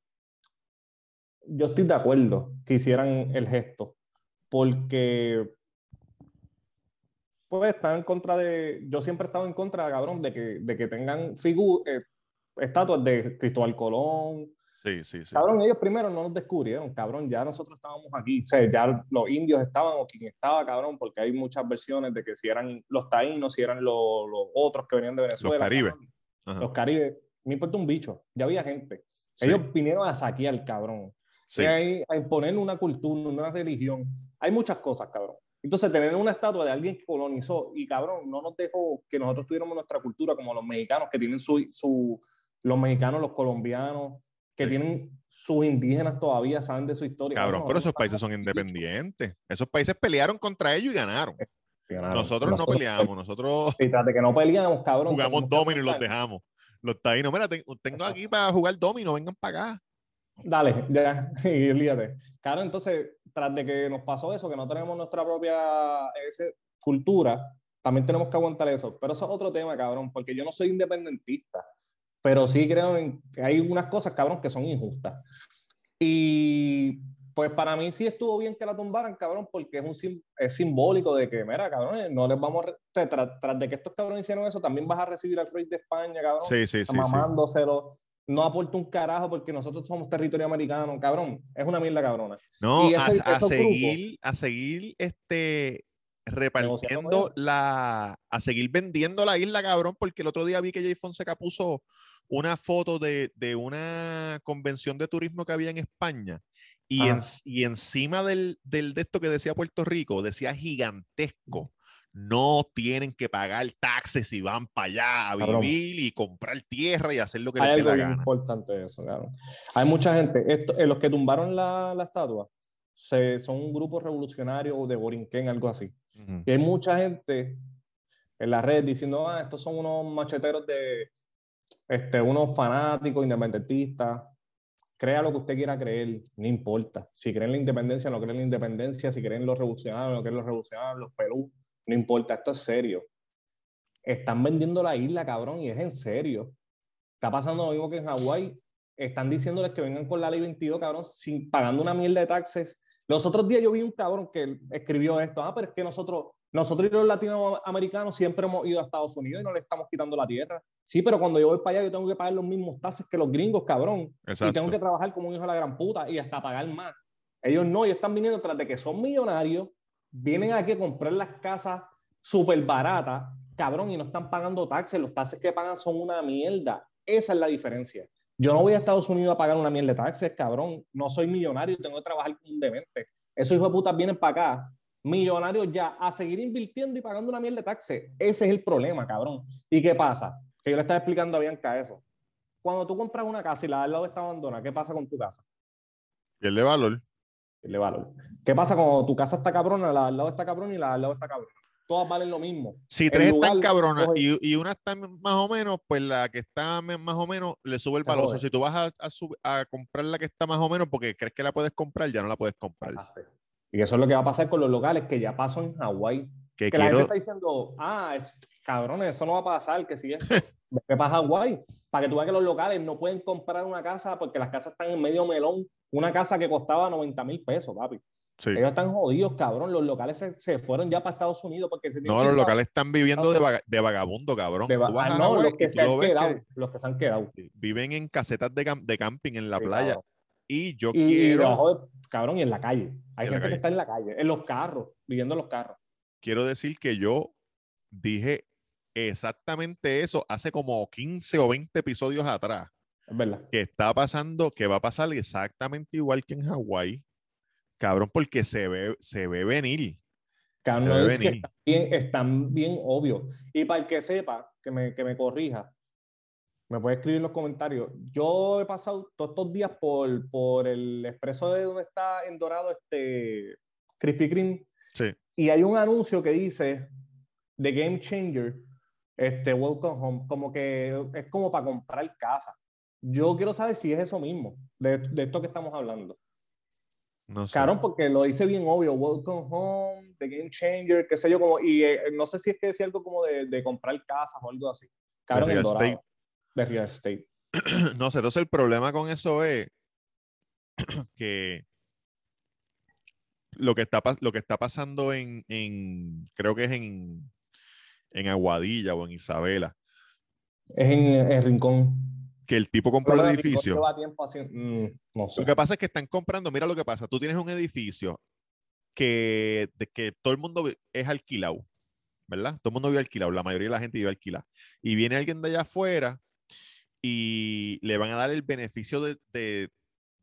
yo estoy de acuerdo que hicieran el gesto, porque pues están en contra de, yo siempre he estado en contra, cabrón, de que, de que tengan figuras, estatuas de Cristóbal Colón. Sí, sí, sí. Cabrón, ellos primero no nos descubrieron, cabrón, ya nosotros estábamos aquí, o sea, ya los indios estaban o quien estaba, cabrón, porque hay muchas versiones de que si eran los taínos, si eran los, los otros que venían de Venezuela. Caribes. cabrón. Ajá. Los caribes, me importa un bicho, ya había gente. Sí. Ellos vinieron a saquear, cabrón. Sí. hay a imponer una cultura, una religión. Hay muchas cosas, cabrón. Entonces, tener una estatua de alguien que colonizó y, cabrón, no nos dejó que nosotros tuviéramos nuestra cultura como los mexicanos, que tienen su, su los mexicanos, los colombianos, que Sí. tienen sus indígenas todavía, saben de su historia. Cabrón, Cabrón, pero esos nosotros países son independientes. Esos países pelearon contra ellos y ganaron. ganaron. Nosotros no peleamos, nosotros Y tras de que no peleamos, cabrón. jugamos domino y los dejamos. Los taínos, mira, te- tengo aquí para jugar domino, vengan para acá. Dale, ya, y olvídate. Claro, entonces, tras de que nos pasó eso, que no tenemos nuestra propia ese, cultura, también tenemos que aguantar eso. Pero eso es otro tema, cabrón, porque yo no soy independentista, pero sí creo en que hay unas cosas, cabrón, que son injustas. Y pues para mí sí estuvo bien que la tumbaran, cabrón, porque es, un, sim- es simbólico de que, mira, cabrón, no les vamos a... re- te- tra- tras de que estos cabrones hicieron eso, también vas a recibir al rey de España, cabrón sí, sí. sí. mamándoselo. No aporta un carajo porque nosotros somos territorio americano, cabrón. Es una mierda cabrona. No, Y a, ese- a esos seguir, a seguir este repartiendo la, a seguir vendiendo la isla, cabrón, porque el otro día vi que Jay Fonseca puso una foto de, de una convención de turismo que había en España y, en- y encima del, del de esto que decía Puerto Rico, decía gigantesco. No tienen que pagar taxes si van para allá a vivir y comprar tierra y hacer lo que Hay les dé la importante eso, cabrón. Hay mucha gente. Esto, eh, los que tumbaron la, la estatua se, son un grupo revolucionario de Borinquen, algo así. Y hay mucha gente en la red diciendo, ah, estos son unos macheteros de, este, unos fanáticos independentistas. Crea lo que usted quiera creer, no importa. Si creen en la independencia, no creen en la independencia. Si creen en los revolucionarios, no creen en los revolucionarios, los Perú, no importa. Esto es serio. Están vendiendo la isla, cabrón, y es en serio. Está pasando lo mismo que en Hawái. Están diciéndoles que vengan con la ley 22, cabrón, sin pagando una mierda de taxes. Los otros días yo vi un cabrón que escribió esto. Ah, pero es que nosotros, nosotros y los latinoamericanos siempre hemos ido a Estados Unidos y no le estamos quitando la tierra. Sí, pero cuando yo voy para allá, yo tengo que pagar los mismos taxes que los gringos, cabrón. Y tengo Exacto. que trabajar como un hijo de la gran puta y hasta pagar más. Ellos no, ellos están viniendo tras de que son millonarios, vienen aquí a comprar las casas súper baratas, cabrón, y no están pagando taxes. Los taxes que pagan son una mierda. Esa es la diferencia. Yo no voy a Estados Unidos a pagar una mierda de taxes, cabrón. No soy millonario, tengo que trabajar como un demente. Esos hijos de putas vienen para acá, millonarios ya, a seguir invirtiendo y pagando una mierda de taxes. Ese es el problema, cabrón. ¿Y qué pasa? Que yo le estaba explicando a Bianca eso. Cuando tú compras una casa y la al lado está abandonada, ¿qué pasa con tu casa? Pierde valor. Le valor. ¿Qué pasa cuando tu casa está cabrona, la al lado está cabrona y la al lado está cabrona? Todas valen lo mismo. Si tres están cabronas y, y una está más o menos, pues la que está más o menos le sube el valor. O jode. sea, si tú vas a, a sub- a comprar la que está más o menos porque crees que la puedes comprar, ya no la puedes comprar. Y eso es lo que va a pasar con los locales, que ya pasó en Hawái. Que Que la gente quiero, está diciendo, ah, es, cabrones, eso no va a pasar, que si es ¿qué pasa Hawái? Para que tú veas que los locales no pueden comprar una casa porque las casas están en medio melón. Una casa que costaba 90 mil pesos, papi. sí. Ellos están jodidos, cabrón. Los locales se, se fueron ya para Estados Unidos porque se No, los locales están viviendo de, vaga- de vagabundo, cabrón. de va- ah, no, los que se han quedado. que Los que se han quedado. viven en casetas de, cam- de camping en la Sí, playa. cabrón. Y yo Y, quiero, debajo de- cabrón, y en la calle. Hay gente que está en la calle, en los carros, viviendo en los carros. quiero decir que yo dije exactamente eso hace como 15 o 20 episodios atrás. Es verdad. que está pasando, que va a pasar exactamente igual que en Hawái, cabrón, porque se ve, se ve venir. Cabrón, Se ve es que venir. están bien, están bien obvios. Y para el que sepa, que me, que me corrija, me puede escribir en los comentarios. Yo he pasado todos estos días por, por el expreso de donde está en Dorado este Krispy Kreme Sí, y hay un anuncio que dice The Game Changer, este Welcome Home, como que es como para comprar casa. Yo quiero saber si es eso mismo, de, de esto que estamos hablando. no sé. Cabrón, porque lo dice bien obvio, Welcome Home, The Game Changer, qué sé yo, como, y eh, no sé si es que decía algo como de, de comprar casas o algo así. Cabrón, real en Dorado, estate. De real estate. no sé, entonces el problema con eso es que lo que está, lo que está pasando en, en creo que es en, en Aguadilla o en Isabela, Es en, en Rincón. Que el tipo compró el edificio. lleva tiempo haciendo- mm, no sé. Lo que pasa es que están comprando, mira lo que pasa, tú tienes un edificio que, de que todo el mundo es alquilado, ¿verdad? Todo el mundo vive alquilado, la mayoría de la gente vive alquilada. Y viene alguien de allá afuera y le van a dar el beneficio de, de-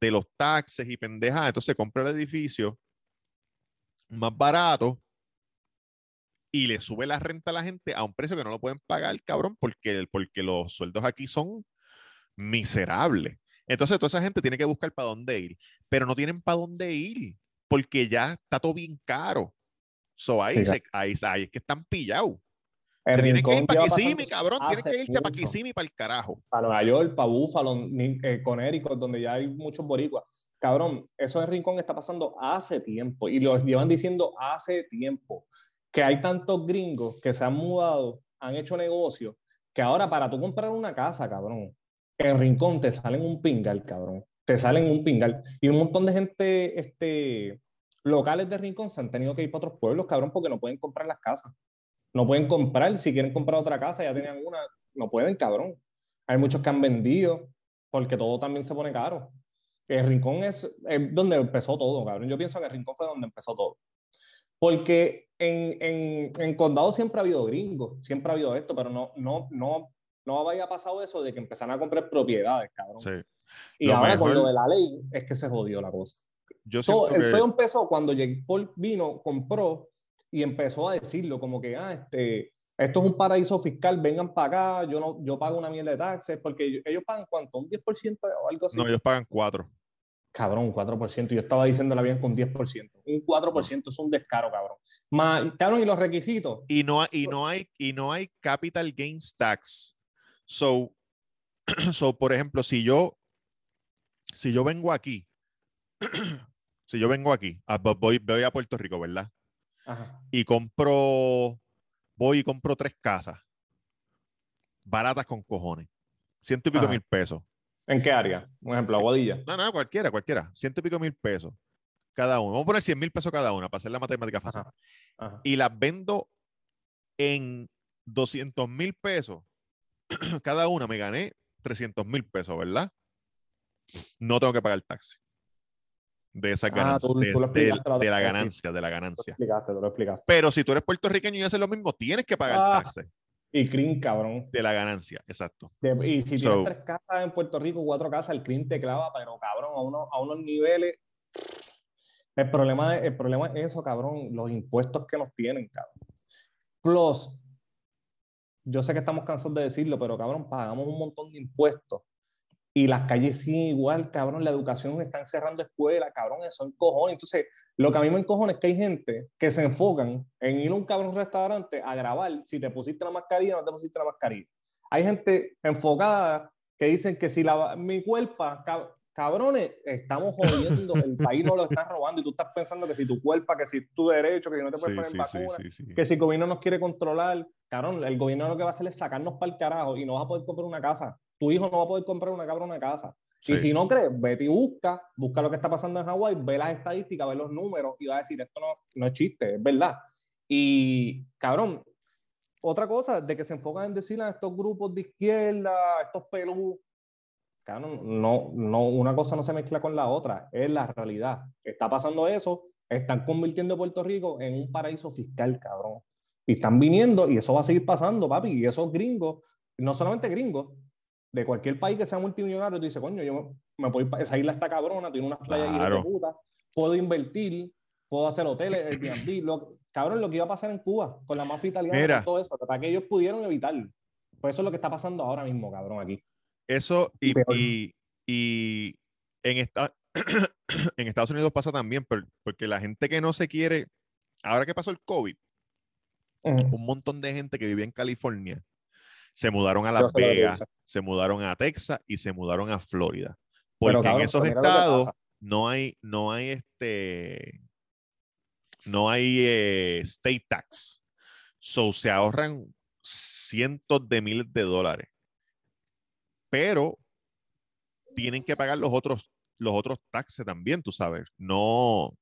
de los taxes y pendejas, entonces compra el edificio más barato y le sube la renta a la gente a un precio que no lo pueden pagar, cabrón, porque, porque los sueldos aquí son miserables. Entonces, toda esa gente tiene que buscar para dónde ir, pero no tienen para dónde ir, porque ya está todo bien caro. So, ahí, Sí, se- ahí, ahí es que están pillados. Se tienen que ir para Kissimmee, cabrón. Tienen que irte para. Kissimmee para el carajo. para Nueva York, para Buffalo, eh, Connecticut, donde ya hay muchos boricuas. Cabrón, eso en Rincón está pasando hace tiempo y lo llevan diciendo hace tiempo que hay tantos gringos que se han mudado, han hecho negocios, que ahora para tú comprar una casa, cabrón, en Rincón te salen un pingal, cabrón. Te salen un pingal. Y un montón de gente este, locales de Rincón se han tenido que ir para otros pueblos, cabrón, porque no pueden comprar las casas. No pueden comprar, si quieren comprar otra casa, ya tenían una, no pueden, cabrón. Hay muchos que han vendido porque todo también se pone caro. El Rincón es, es donde empezó todo, cabrón. Yo pienso que el Rincón fue donde empezó todo. Porque en, en, en Condado siempre ha habido gringos, siempre ha habido esto, pero no, no, no, no había pasado eso de que empezaran a comprar propiedades, cabrón. Sí. y Lo ahora con lo de la ley es que se jodió la cosa. Yo siento el que pedo empezó cuando Jake Paul vino, compró y empezó a decirlo como que, ah, este, esto es un paraíso fiscal, vengan para acá, yo, no, yo pago una mierda de taxes, porque ellos, pagan cuánto, un 10% o algo así. no, ellos pagan cuatro. Cabrón, un 4%, yo estaba diciéndola bien con 10%. Un 4% es un descaro, cabrón. Más, cabrón, y los requisitos. Y no, y no hay y no hay capital gains tax. So, so por ejemplo, si yo si yo vengo aquí, si yo vengo aquí, a- voy, voy a Puerto Rico, ¿verdad? Ajá. Y compro, voy y compro tres casas baratas con cojones, ciento y pico Ajá. mil pesos. ¿En qué área? Un ejemplo, Aguadilla. No, no, cualquiera, cualquiera, ciento y pico mil pesos cada uno. Vamos a poner 100 mil pesos cada una para hacer la matemática fácil. Ajá. Y las vendo en 200 mil pesos cada una, me gané 300 mil pesos, ¿verdad? No tengo que pagar taxi. De esas Ah, ganancias, tú- de, de- de la ganancia, de la Tú lo ganancia. explicaste, tú lo explicaste. Pero si tú eres puertorriqueño y haces lo mismo, tienes que pagar Ah. taxes Y clean, cabrón. de la ganancia, exacto. De- y si So- tienes tres casas en Puerto Rico, cuatro casas, el clean te clava, pero cabrón, a, uno, a unos niveles. El problema, el problema es eso, cabrón, los impuestos que nos tienen, cabrón. Plus, yo sé que estamos cansados de decirlo, pero cabrón, pagamos un montón de impuestos. Y las calles siguen igual, cabrón, la educación están cerrando escuelas, cabrón, eso encojones. Entonces, lo que a mí me encojona es que hay gente que se enfocan en ir a un cabrón restaurante a grabar si te pusiste la mascarilla o no te pusiste la mascarilla. Hay gente enfocada que dicen que si la, mi cuerpo, cab- cabrones, estamos jodiendo, el país no lo está robando y tú estás pensando que si tu cuerpo, que si tu derecho, que si no te puedes Sí, poner sí, vacuna, que si el gobierno nos quiere controlar, cabrón, el gobierno lo que va a hacer es sacarnos para el carajo y no vas a poder comprar una casa. Tu hijo no va a poder comprar una cabrona casa. Y Sí. si no crees, vete y busca, busca lo que está pasando en Hawái, ve las estadísticas, ve los números y va a decir, esto no, no es chiste, es verdad. Y, cabrón, otra cosa, de que se enfocan en decirle a estos grupos de izquierda, estos pelú, cabrón, no, no, una cosa no se mezcla con la otra, es la realidad. Está pasando eso, están convirtiendo Puerto Rico en un paraíso fiscal, cabrón. Y están viniendo, y eso va a seguir pasando, papi, y esos gringos, no solamente gringos, de cualquier país que sea multimillonario, tú dices, coño, yo me, puedo ir esa isla está cabrona, tiene unas playas hijas de Claro. puta, puedo invertir, puedo hacer hoteles, Airbnb, lo, cabrón, lo que iba a pasar en Cuba con la mafia italiana, Mira. con todo eso, para que ellos pudieron evitarlo. Pues eso es lo que está pasando ahora mismo, cabrón, aquí. Eso y, y, y en, esta, en Estados Unidos pasa también, por- porque la gente que no se quiere, ahora que pasó el COVID, un montón de gente que vivía en California se mudaron a Las Vegas, se mudaron a Texas y se mudaron a Florida. Porque en esos estados no hay, no hay este, no hay eh, state tax. So se ahorran cientos de miles de dólares. Pero tienen que pagar los otros, los otros taxes también, tú sabes. No.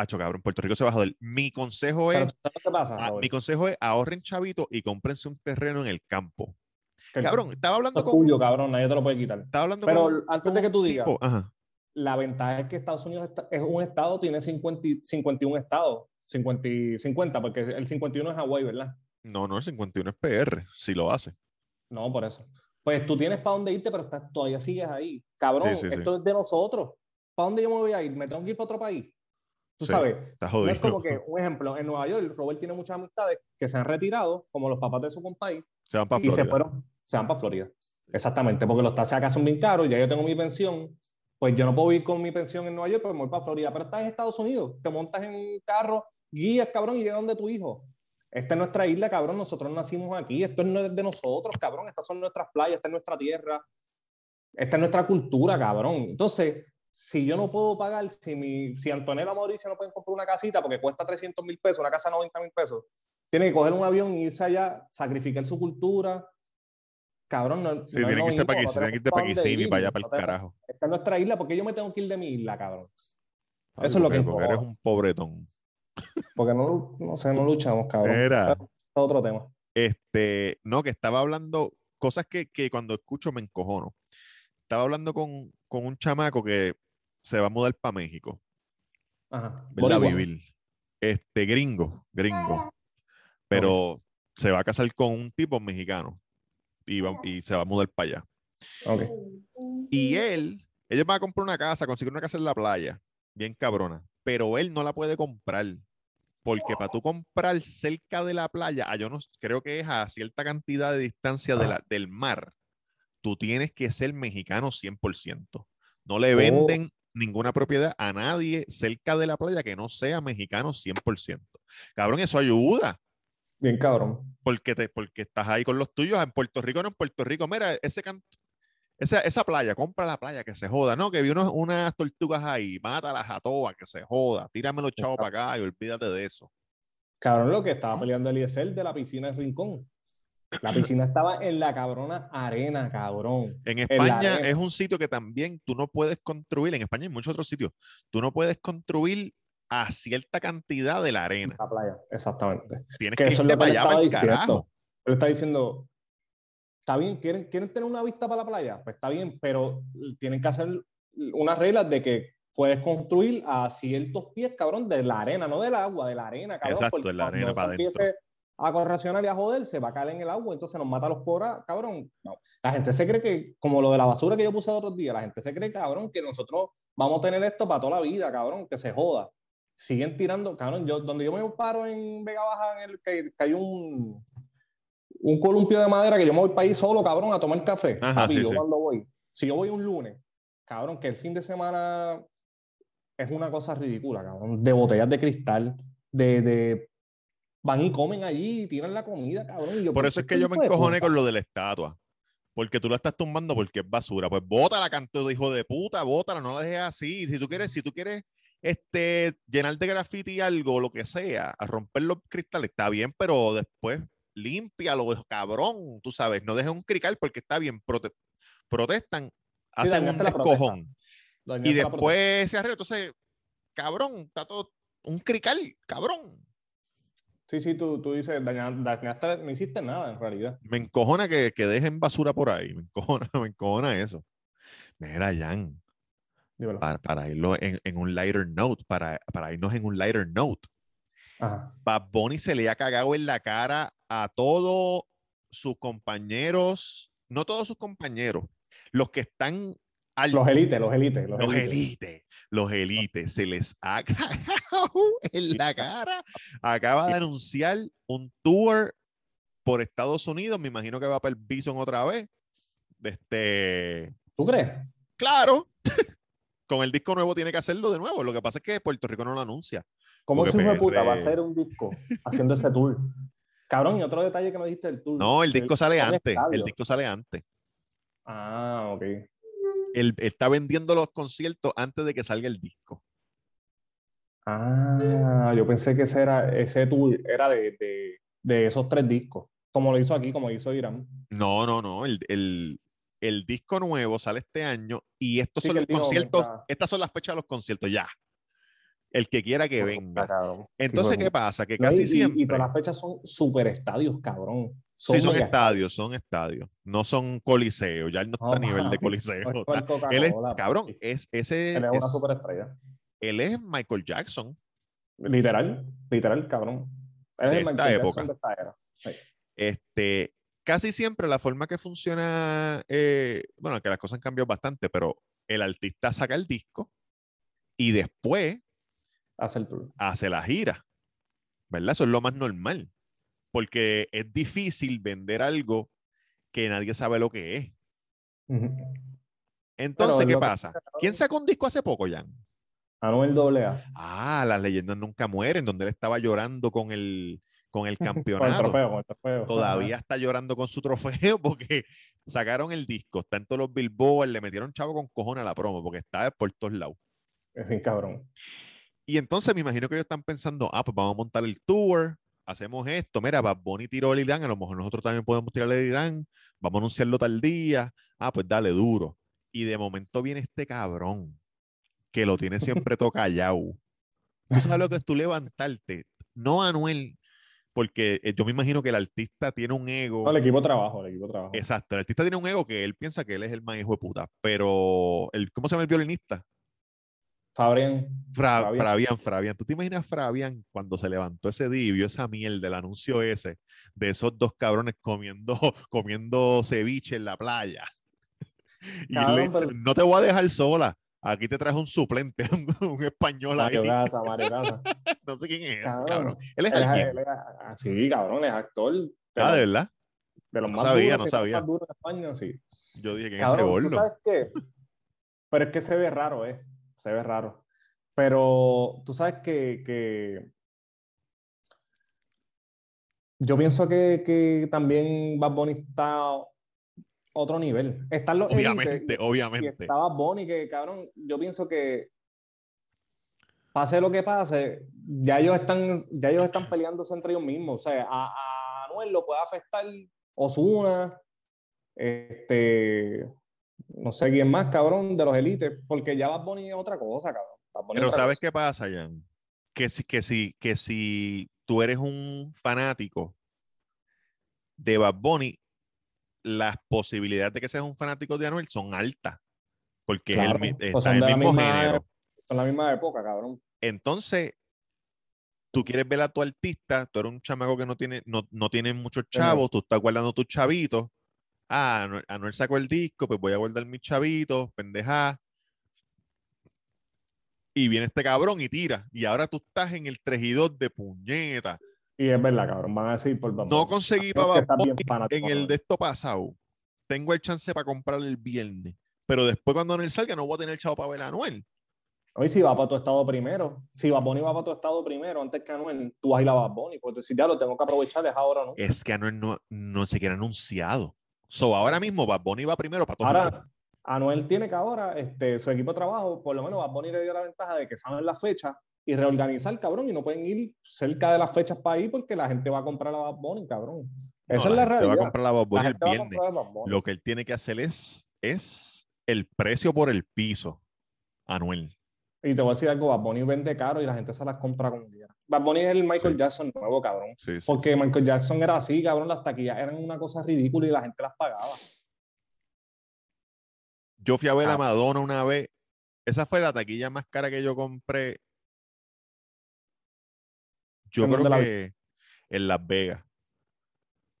Hacho, cabrón, Puerto Rico se va a joder. Mi consejo es, ¿tú ¿sabes qué pasa? ah, mi consejo es ahorren chavito y cómprense un terreno en el campo. Que Cabrón, estaba hablando es con, tuyo, cabrón, nadie te lo puede quitar. estaba hablando Pero con- antes con de que tú digas, ajá. la ventaja es que Estados Unidos está- es un estado, tiene 50, y- 51 estados, 50, y 50, porque el 51 es Hawái, ¿verdad? No, no, el 51 es PR, si lo hace. No, por eso. pues tú tienes para dónde irte, pero estás, todavía sigues ahí. Cabrón, Sí, sí, sí. esto es de nosotros. ¿Para dónde yo me voy a ir? ¿Me tengo que ir para otro país? Tú Sí, sabes, no es como que, un ejemplo, en Nueva York, Robert tiene muchas amistades que se han retirado, como los papás de su compañero, Se van para y se fueron, se van para Florida. Exactamente, porque los taxis acá son bien caros, ya yo tengo mi pensión, pues yo no puedo ir con mi pensión en Nueva York, pues me voy para Florida, pero estás en Estados Unidos, te montas en un carro, guías, cabrón, y llegas donde tu hijo. Esta es nuestra isla, cabrón, nosotros nacimos aquí, esto no es de nosotros, cabrón, estas son nuestras playas, esta es nuestra tierra, esta es nuestra cultura, cabrón. Entonces, si yo no puedo pagar, si, mi, si Antonella Mauricio no pueden comprar una casita porque cuesta 300 mil pesos, una casa 90 mil pesos, tiene que coger un avión e irse allá, sacrificar su cultura. Cabrón, no, Sí, no tienen que irse para aquí, tienen que irse para Kissimmee, para allá, para el carajo. Esta es nuestra isla, porque yo me tengo que ir de mi isla, cabrón. Eso es lo que porque eres un pobretón. Porque no, no sé, no luchamos, cabrón. Era, es otro tema. este, no, que estaba hablando cosas que, que cuando escucho me encojono. Estaba hablando con, con un chamaco que se va a mudar para México, Ajá. ¿verdad? A Boricua. vivir. Este, gringo, gringo. Pero se va a casar con un tipo mexicano y, va- y se va a mudar para allá. Ok. Y él, ellos van a comprar una casa, conseguir una casa en la playa, bien cabrona, pero él no la puede comprar. Porque para tú comprar cerca de la playa, a yo no creo que es a cierta cantidad de distancia de la- del mar, tú tienes que ser mexicano 100%. No le Oh. venden ninguna propiedad a nadie cerca de la playa que no sea mexicano 100%. Cabrón, eso ayuda Bien cabrón. porque, te, porque estás ahí con los tuyos. En Puerto Rico, no en Puerto Rico. Mira, ese can- esa, esa playa, compra la playa, que se joda. No, que vi unos- unas tortugas ahí, mátalas a todas, que se joda. Tírame los chavos para acá y olvídate de eso. Cabrón, lo que estaba peleando Eliezer de la piscina en Rincón. La piscina estaba en la cabrona arena, cabrón. En España es un sitio que también tú no puedes construir. En España y en muchos otros sitios, tú no puedes construir a cierta cantidad de la arena. La playa, exactamente. Tienes Que que eso irte para allá, para el carajo. Él está diciendo, está bien, ¿quieren, ¿quieren tener una vista para la playa? Pues está bien, pero tienen que hacer unas reglas de que puedes construir a ciertos pies, cabrón, de la arena, no del agua, de la arena, cabrón. Exacto, de la arena para adentro. A correccionar y a joder, se va a caer en el agua, entonces nos mata a los cobras, cabrón. No. La gente se cree que, como lo de la basura que yo puse el otro día, la gente se cree, cabrón, que nosotros vamos a tener esto para toda la vida, cabrón, que se joda. Siguen tirando, cabrón, yo, donde yo me paro en Vega Baja, en el que, que hay un, un columpio de madera que yo me voy para ahí solo, cabrón, a tomar café. Ajá, Papi, sí, yo sí. cuando voy, si yo voy un lunes, cabrón, que el fin de semana es una cosa ridícula, cabrón, de botellas de cristal, de, de van y comen allí y tiran la comida, cabrón. yo, Por ¿pero eso es que yo me encojoné con lo de la estatua. Porque tú la estás tumbando porque es basura. Pues bótala, canto de hijo de puta, bótala, no la dejes así. Si tú quieres, si tú quieres este, llenar de graffiti algo, lo que sea, a romper los cristales, está bien, pero después límpialo, cabrón, tú sabes, no dejes un crical porque está bien, prote- protestan, hacen un descojón. Y después se arregla. Entonces, cabrón, está todo un crical, cabrón. Sí, sí, tú, tú dices, daña- dañaste, no hiciste nada en realidad. Me encojona que, que dejen basura por ahí. Me encojona, me encojona eso. Mira, Jan, para, para irlo en, en un lighter note, para, para irnos en un lighter note. Ajá. Bad Bunny se le ha cagado en la cara a todos sus compañeros, no todos sus compañeros, los que están al Los élites, los élites, los, los élites, los élites, se les ha cagado en la cara. Acaba de anunciar un tour por Estados Unidos, me imagino que va para el Bison otra vez. Este, ¿Tú crees? claro, con el disco nuevo tiene que hacerlo de nuevo. Lo que pasa es que Puerto Rico no lo anuncia. ¿Cómo ese hijo de puta va a hacer un disco haciendo ese tour? Cabrón, y otro detalle que no dijiste del tour. No, el disco sale antes. El disco sale antes. Ah, ok. Él está vendiendo los conciertos antes de que salga el disco. Ah, yo pensé que ese, era, ese tour era de, de, de esos tres discos, como lo hizo aquí, como hizo Irán. No, no, no. El, el- el disco nuevo sale este año y estos Sí, son los conciertos. Estas son las fechas de los conciertos, ya. El que quiera que venga. Entonces, ¿qué pasa? Que No, y- casi y- siempre. Y, todas las fechas son super estadios, cabrón. Sí, son estadios, son estadios. No son coliseos. Ya él no está a nivel de papi, coliseo. no es Él es, Coca-Cola, cabrón, es ese. Él es una es- superestrella. él es Michael Jackson. Literal, literal, cabrón. Él es De el esta Michael época. Jackson de esta era. Sí. Este, casi siempre la forma que funciona, eh, bueno, que las cosas han cambiado bastante, pero el artista saca el disco y después Hace el tour. hace la gira, ¿verdad? Eso es lo más normal, porque es difícil vender algo que nadie sabe lo que es. Entonces, ¿qué que- pasa? ¿Quién sacó un disco hace poco, Jan? Anuel AA. Ah, las leyendas nunca mueren, donde él estaba llorando con el, con el Con el campeonato. trofeo, con el trofeo. Todavía está llorando con su trofeo porque sacaron el disco, está en todos los billboards, le metieron chavo con cojones a la promo porque está por todos lados. Es bien cabrón. Y entonces me imagino que ellos están pensando, ah, pues vamos a montar el tour, hacemos esto, mira, Bad Bunny tiró el Irán, a lo mejor nosotros también podemos tirar el Irán, vamos a anunciarlo tal día, ah, pues dale duro. Y de momento viene este cabrón que lo tiene siempre todo callado. Tú sabes lo que es tú levantarte, no Anuel, porque eh, yo me imagino que el artista tiene un ego. No, el equipo de trabajo, el equipo de trabajo. Exacto, el artista tiene un ego que él piensa que él es el más hijo de puta, pero el, ¿cómo se llama el violinista? Fabrián. Fra- Fabián. Fabián, Fabián. ¿Tú te imaginas Fabián cuando se levantó ese día y vio esa mierda, el anuncio ese, de esos dos cabrones comiendo, comiendo ceviche en la playa? Y Cabrón, le- pero- no te voy a dejar sola. Aquí te traje un suplente, un, español ahí. Mario Gaza, Mario Gaza. No sé quién es Cabrón. cabrón. Él es Él es- él es- ah, sí, cabrón, es actor. De Ah, de verdad. de los No más sabía, duros, no sabía. duro en España, sí. Yo dije, ¿quién es ese Cabrón, ¿tú gordo? sabes qué? Pero es que se ve raro, ¿eh? Se ve raro. Pero tú sabes que, que... yo pienso que, que también Bad Bunny está otro nivel. Están los élites Obviamente, y obviamente. está Bad Bunny que, cabrón, yo pienso que pase lo que pase, ya ellos están, ya ellos están peleándose entre ellos mismos. O sea, a, a Anuel lo puede afectar Osuna, este, no sé quién más, cabrón, de los élites, porque ya Bad Bunny es otra cosa, cabrón. Pero ¿sabes cosa. qué pasa, Jan? Que si, que si, que si tú eres un fanático de Bad Bunny, las posibilidades de que seas un fanático de Anuel son altas. Porque es el pues está de el mismo misma género. Son la misma época, cabrón. Entonces, tú quieres ver a tu artista, tú eres un chamaco que no tiene, no, no tiene muchos chavos, tú estás guardando tus chavitos. Ah, Anuel, Anuel sacó el disco, pues voy a guardar mis chavitos, pendeja. Y viene este cabrón y tira. Y ahora tú estás en el 3 y 2 de puñeta. Y es verdad, cabrón, van a decir por Bad No conseguí para en el de esto pasado. Tengo el chance para comprar el viernes. Pero después cuando Anuel salga no voy a tener chavo para ver a Anuel. Hoy si va para tu estado primero, si Bad Bunny va para tu estado primero antes que Anuel, tú vas a ir a Bad Bunny, porque si ya lo tengo que aprovechar, es ahora, ¿no? Es que Anuel no, no se quiere anunciado. So, ahora mismo Bad Bunny va primero para todos. Ahora, Anuel tiene que ahora, este, su equipo de trabajo, por lo menos Bad Bunny le dio la ventaja de que saben la fecha y reorganizar, cabrón, y no pueden ir cerca de las fechas para ir porque la gente va a comprar a Bad Bunny, cabrón. No, Esa es la realidad. va a comprar la Bad La Bunny el viernes. Bad Bunny. Lo que él tiene que hacer es, es el precio por el piso. Anuel. Y te voy a decir algo, Bad Bunny vende caro y la gente se las compra con día. Bad Bunny es el Michael Sí. Jackson nuevo, cabrón. Sí, sí, Porque Michael Jackson era así, cabrón, las taquillas eran una cosa ridícula y la gente las pagaba. Yo fui a ver a Ah. Madonna una vez. Esa fue la taquilla más cara que yo compré. Yo ¿En creo la que en Las Vegas.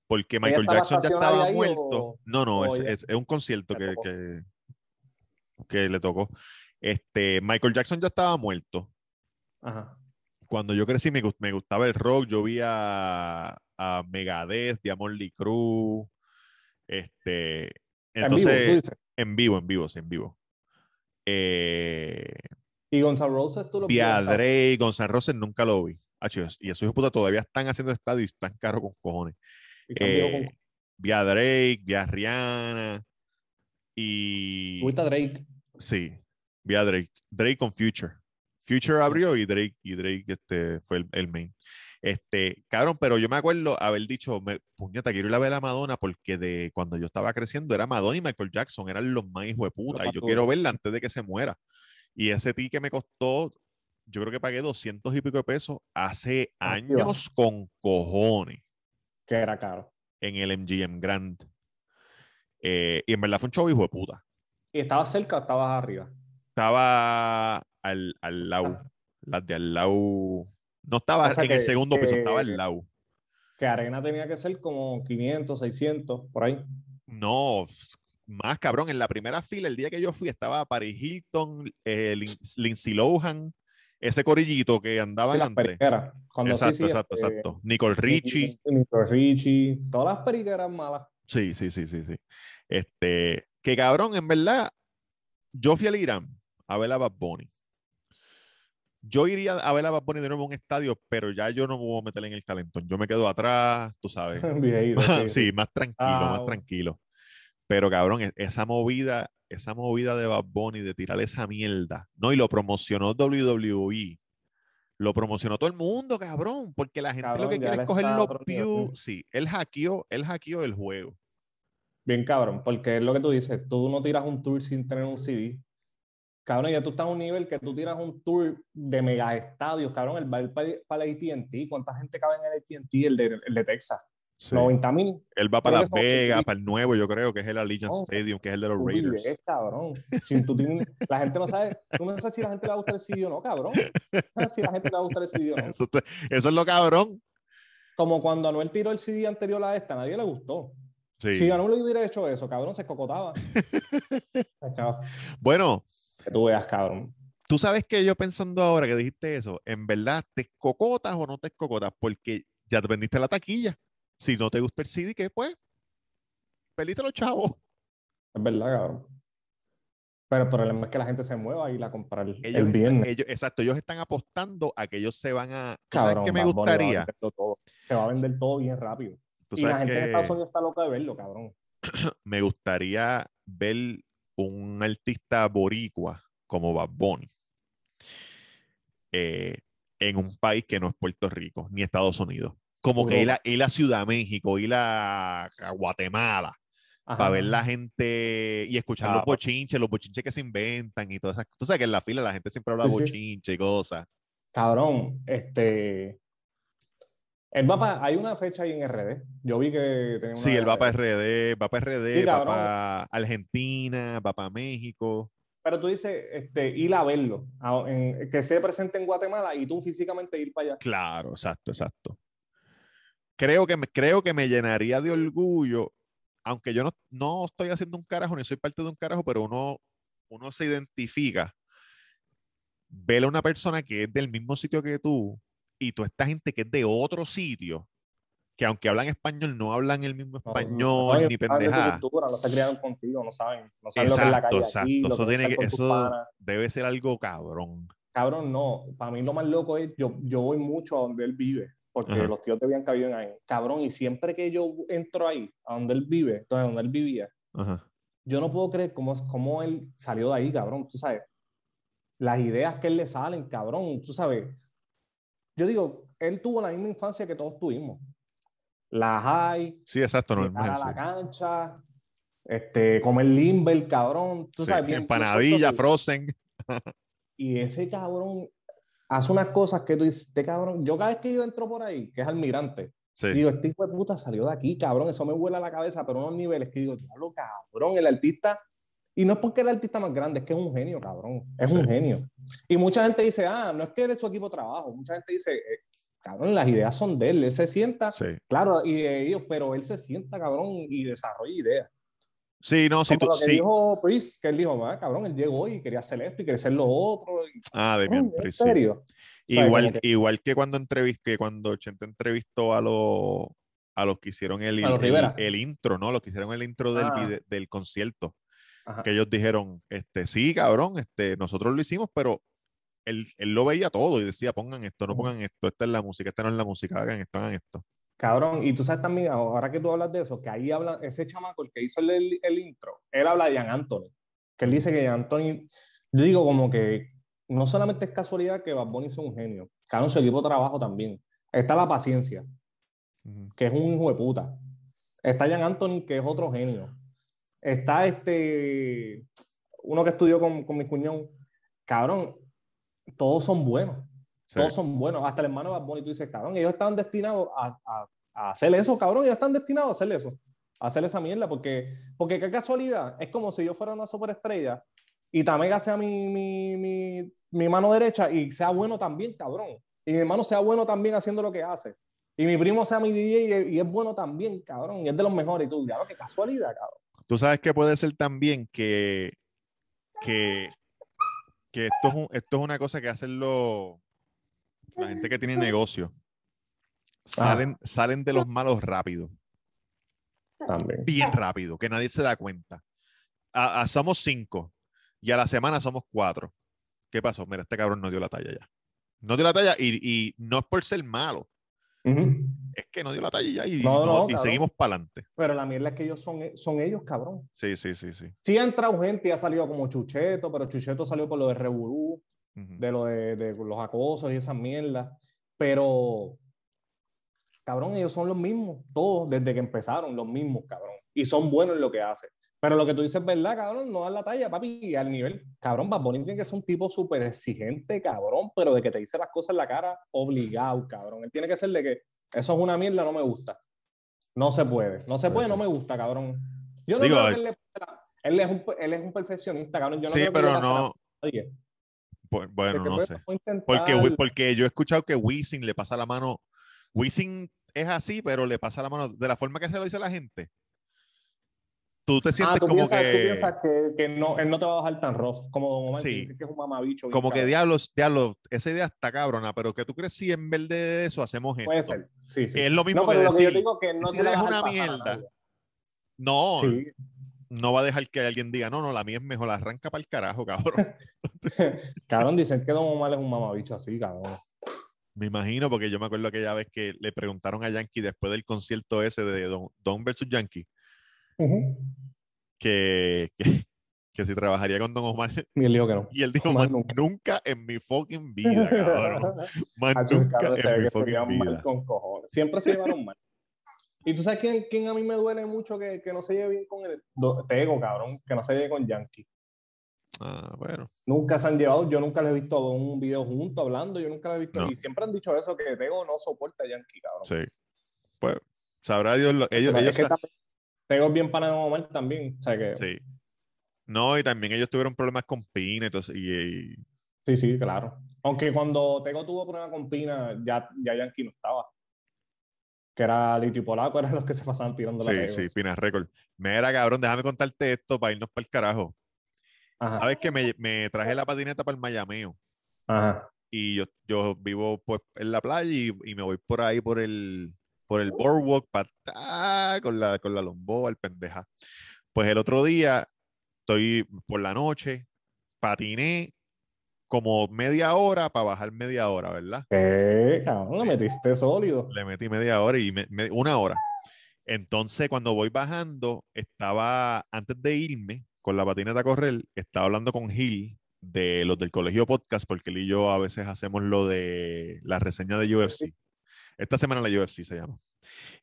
Porque ¿Ella Michael Jackson ya estaba ahí muerto. o- no, no, es, es- es un concierto que, que, que le tocó. Este, Michael Jackson ya estaba muerto. Ajá. Cuando yo crecí me, gust- me gustaba el rock. Yo vi a, a Megadeth, vi a Motley Crue. Este, En entonces, vivo, tú dices. en vivo, en vivo, sí, en vivo. Eh, Y Gonzalo Roses tú lo vi a viste, Drake, Gonzalo Roses nunca lo vi. Acho, y esos hijos de puta todavía están haciendo estadio y están caros con cojones. y Eh, con- vi a Drake, vi a Rihanna y ¿Tuviste a Drake? sí, vi a Drake. Drake con Future. Future abrió y Drake y Drake este, fue el, el main. Este, cabrón, pero yo me acuerdo haber dicho, me, puñeta, quiero ir a ver a Madonna porque de cuando yo estaba creciendo era Madonna y Michael Jackson, eran los más hijos de puta, y yo quiero verla antes de que se muera. Y ese ticket me costó, yo creo que pagué 200 y pico de pesos hace años con cojones Que era caro. en el MGM Grand. Eh, y en verdad fue un show hijo de puta. ¿Y estabas cerca o estabas arriba? Estaba al, al lado, las de al lado. No estaba O sea en el que- segundo piso, que- estaba al lado. Que Arena tenía que ser como 500, 600, por ahí. No, más cabrón. En la primera fila, el día que yo fui, estaba Paris Hilton, eh, Lin- Lindsay Lohan, ese corillito que andaba las antes. periqueras. Cuando sí, Exacto, sí, exacto, este, exacto. Nicole Richie. Nicole Richie, todas las periqueras malas. Sí, sí, sí, sí, sí. Este, que cabrón, en verdad, yo fui al Irán a ver a Bad Bunny. Yo iría a ver a Bad Bunny de nuevo en un estadio, pero ya yo no me voy a meter en el calentón. Yo me quedo atrás, tú sabes. Sí, sí, más tranquilo, Ah, más bueno. tranquilo. Pero cabrón, e- esa movida, esa movida de Bad Bunny de tirar esa mierda, ¿no? Y lo promocionó WWE. Lo promocionó todo el mundo, cabrón, porque la gente lo que quiere es coger a los views. Sí, él hackeó, él hackeó el juego. Bien cabrón, porque es lo que tú dices, tú no tiras un tour sin tener un CD. Cabrón, ya tú estás a un nivel que tú tiras un tour de mega estadios, cabrón, el bar para, para el AT&T, ¿cuánta gente cabe en el AT&T, el de, el de Texas? Sí. 90 mil. Él va para Las Vegas, para el nuevo, yo creo que es el Allegiant Stadium, que es el de los Raiders. vives, cabrón. Sin tú tienes- la gente no sabe, tú no sabes si la gente le va a gustar el CD o no, cabrón. No sabes si la gente le va a gustar el CD o no. Eso, es lo cabrón. Como cuando Anuel tiró el CD anterior a esta, nadie le gustó. Sí. Si Anuel hubiera hecho eso, cabrón, se cabrón, Bueno, que tú veas, cabrón. tú sabes que yo pensando ahora que dijiste eso, en verdad, ¿te escocotas o no te escocotas? Porque ya te vendiste la taquilla. Si no te gusta el CD, ¿qué pues? Perdiste los chavos. Es verdad, cabrón. Pero el problema es que la gente se mueva y la comprar el, Ellos, el viernes. ellos- exacto, ellos están apostando a que ellos se van a. ¿Tú sabes qué me gustaría? Se va a vender todo bien rápido. Tú Y la gente en que Estados Unidos está loca de verlo, cabrón. me gustaría ver un artista boricua como Bad Bunny eh, en un país que no es Puerto Rico ni Estados Unidos. Como que ir a, ir a Ciudad México, ir a, a Guatemala, Ajá. para ver la gente y escuchar Ah, los pues. bochinches, los bochinches que se inventan y todas esas Tú sabes que en la fila la gente siempre habla de sí. bochinche y cosas. Cabrón, este. Él va pa- hay una fecha ahí en RD. Yo vi que tenía una. Sí, él va para RD, va para RD, Sí, va cabrón. para Argentina, va para México. Pero tú dices, este, ir a verlo, a- en- que se presente en Guatemala y tú físicamente ir para allá. Claro, exacto, exacto. Creo que me, creo que me llenaría de orgullo, aunque yo no, no estoy haciendo un carajo ni soy parte de un carajo, pero uno, uno se identifica. Ver a una persona que es del mismo sitio que tú y tú esta gente que es de otro sitio, que aunque hablan español, no hablan el mismo No, español no, ni de tu pendejada. no se criaron contigo, no saben. No saben lo que es la Exacto, calle exacto. aquí, Eso, tiene que, eso debe ser algo cabrón. Cabrón, no. Para mí lo más loco es, yo, yo voy mucho a donde él vive, porque Ajá. los tíos de Bianca viven ahí. Cabrón, y siempre que yo entro ahí, a donde él vive, entonces donde él vivía, Ajá. yo no puedo creer cómo, cómo él salió de ahí, cabrón. Tú sabes, las ideas que él le salen, cabrón, tú sabes. Yo digo, él tuvo la misma infancia que todos tuvimos. La high, Sí, exacto, normal. sí. la cancha, este, comer limber, cabrón. Tú Sí, sabes, bien- bien Empanadilla, frozen. Y ese cabrón hace unas cosas que tú dices, este cabrón, yo cada vez que yo entro por ahí, que es almirante, Sí. digo, este hijo de puta salió de aquí, cabrón, eso me vuela la cabeza, pero unos niveles que digo, diablo, cabrón, el artista, y no es porque el artista más grande, es que es un genio, cabrón, es un Sí. genio. Y mucha gente dice, ah, no es que es su equipo de trabajo, mucha gente dice, eh, cabrón, las ideas son de él, él se sienta, Sí. claro, y de ellos, pero él se sienta, cabrón, y desarrolla ideas. Sí, no, si Como tú, lo que sí. dijo Priest, que él dijo, ah, cabrón, él llegó y quería hacer esto y quería hacer lo otro. y, Ah, de bien, ¿En sí. serio? Sea, Igual, que- igual que cuando entrevisté, cuando Chente entrevistó a los a los que hicieron el, el, el intro, ¿no? Los que hicieron el intro del, Ah. vide- del concierto. Ajá. Que ellos dijeron, este, sí, cabrón, este, nosotros lo hicimos, pero él, él lo veía todo y decía, pongan esto, no pongan esto, esta es la música, esta no es la música, hagan esto, hagan esto. Cabrón, y tú sabes también, ahora que tú hablas de eso, que ahí habla ese chamaco, el que hizo el, el, intro, él habla de Jan Anthony, que él dice que Jan Anthony, yo digo como que no solamente es casualidad que Bad Bunny sea un genio, cabrón, su equipo de trabajo también. Está la paciencia, Ujú. que es un hijo de puta. Está Jan Anthony, que es otro genio. Está este, uno que estudió con, con mi cuñón. Cabrón, todos son buenos. Sí. Todos son buenos. Hasta el hermano Bad Bunny, tú dices, cabrón, ellos están destinados a, a- a hacer eso, cabrón. Ellos están destinados a hacer eso. A hacer esa mierda. Porque, porque qué casualidad. Es como si yo fuera una superestrella y Tamega sea mi, mi, mi, mi mano derecha y sea bueno también, cabrón. Y mi hermano sea bueno también haciendo lo que hace. Y mi primo sea mi DJ y, y es bueno también, cabrón. Y es de los mejores. Y tú, claro, qué casualidad, cabrón. Tú sabes que puede ser también que, que, que esto, es un- esto es una cosa que hacen los, la gente que tiene negocio. Salen, salen de los malos rápido, También. bien rápido, que nadie se da cuenta. A- a- somos cinco y a la semana somos cuatro. ¿Qué pasó? Mira, este cabrón no dio la talla ya. No dio la talla y, y no es por ser malo, Es que no dio la talla y, No, no- no, y seguimos para adelante. Pero la mierda es que ellos son, son ellos, cabrón. Sí, sí, sí, sí. Sí ha entrado gente y ha salido como Chucheto, pero Chucheto salió por lo de Reburú, de lo de, de los acosos y esas mierdas. Pero, cabrón, ellos son los mismos, todos, desde que empezaron, los mismos, cabrón. Y son buenos en lo que hacen. Pero lo que tú dices es verdad, cabrón, no dan la talla, papi, al nivel. Cabrón, Bad Bunny tiene que ser un tipo súper exigente, cabrón, pero de que te dice las cosas en la cara, obligado, cabrón. Él tiene que ser de que eso es una mierda, no me gusta. No se puede. No se puede, no me gusta, cabrón. Yo no Digo, creo que él, le- él es un, él es un perfeccionista, cabrón. Yo no Sí, creo que pero a no, bu- bueno, Que no sé. intentar- Porque, porque yo he escuchado que Wisin le pasa la mano. Wisin es así, pero le pasa la mano de la forma que se lo dice la gente. Tú te sientes Ah, tú como piensas, que. tú piensas que, que no, él no te va a bajar tan rough como Sí. que es un mamabicho. Como que diablos, diablos, esa idea está cabrona, pero que tú crees si en vez de eso hacemos esto. Puede ser, sí, sí. Que es lo mismo no, que lo que yo decir, digo que no va es una mierda. No, Sí, no va a dejar que alguien diga, no, no, la mía es mejor, arranca para el carajo, cabrón. cabrón, dicen que Don Omar es un mamabicho así, cabrón. Me imagino, porque yo me acuerdo aquella vez que le preguntaron a Yankee después del concierto ese de Don, Don versus Yankee, Que, que, que si trabajaría con Don Omar. Y él dijo que no. Y él dijo, "Man, nunca". nunca en mi fucking vida, cabrón. Man, nunca cabrón, en mi que fucking vida. con cojones. Siempre se llevaron mal. ¿Y tú sabes quién, quién a mí me duele mucho que, que no se lleve bien con el Do- Tego, cabrón? Que no se lleve con Yankee. Ah, bueno. Nunca se han llevado, yo nunca les he visto un video juntos hablando, yo nunca les he visto. No. Y siempre han dicho eso, que Tego no soporta a Yankee, cabrón. Sí. Pues, sabrá Dios, lo- ellos, ellos es que sa- también, Tego es bien pana de Omar también. O sea que, sí, sí. No, y también ellos tuvieron problemas con Pina eso, y, y- sí, claro. Aunque cuando Tego tuvo problema con Pina, ya, ya Yankee no estaba. Que era Lito y Polaco, eran los que se pasaban tirando la sí, sí, Pina Record. Mira, cabrón, déjame contarte esto para irnos para el carajo. Ajá, Sabes que me, me traje la patineta para el Mayameo ajá. y yo, yo vivo pues en la playa y, y me voy por ahí por el por el boardwalk para con la con la lomboa, el pendeja. Pues el otro día estoy por la noche, patiné como media hora para bajar media hora, ¿verdad? ¿Qué? Cabrón, lo metiste sólido. Le metí media hora y me- me- una hora. Entonces, cuando voy bajando, estaba, antes de irme con la patineta a correr, estaba hablando con Gil de los del colegio podcast, porque él y yo a veces hacemos lo de la reseña de UFC. Esta semana la UFC se llama.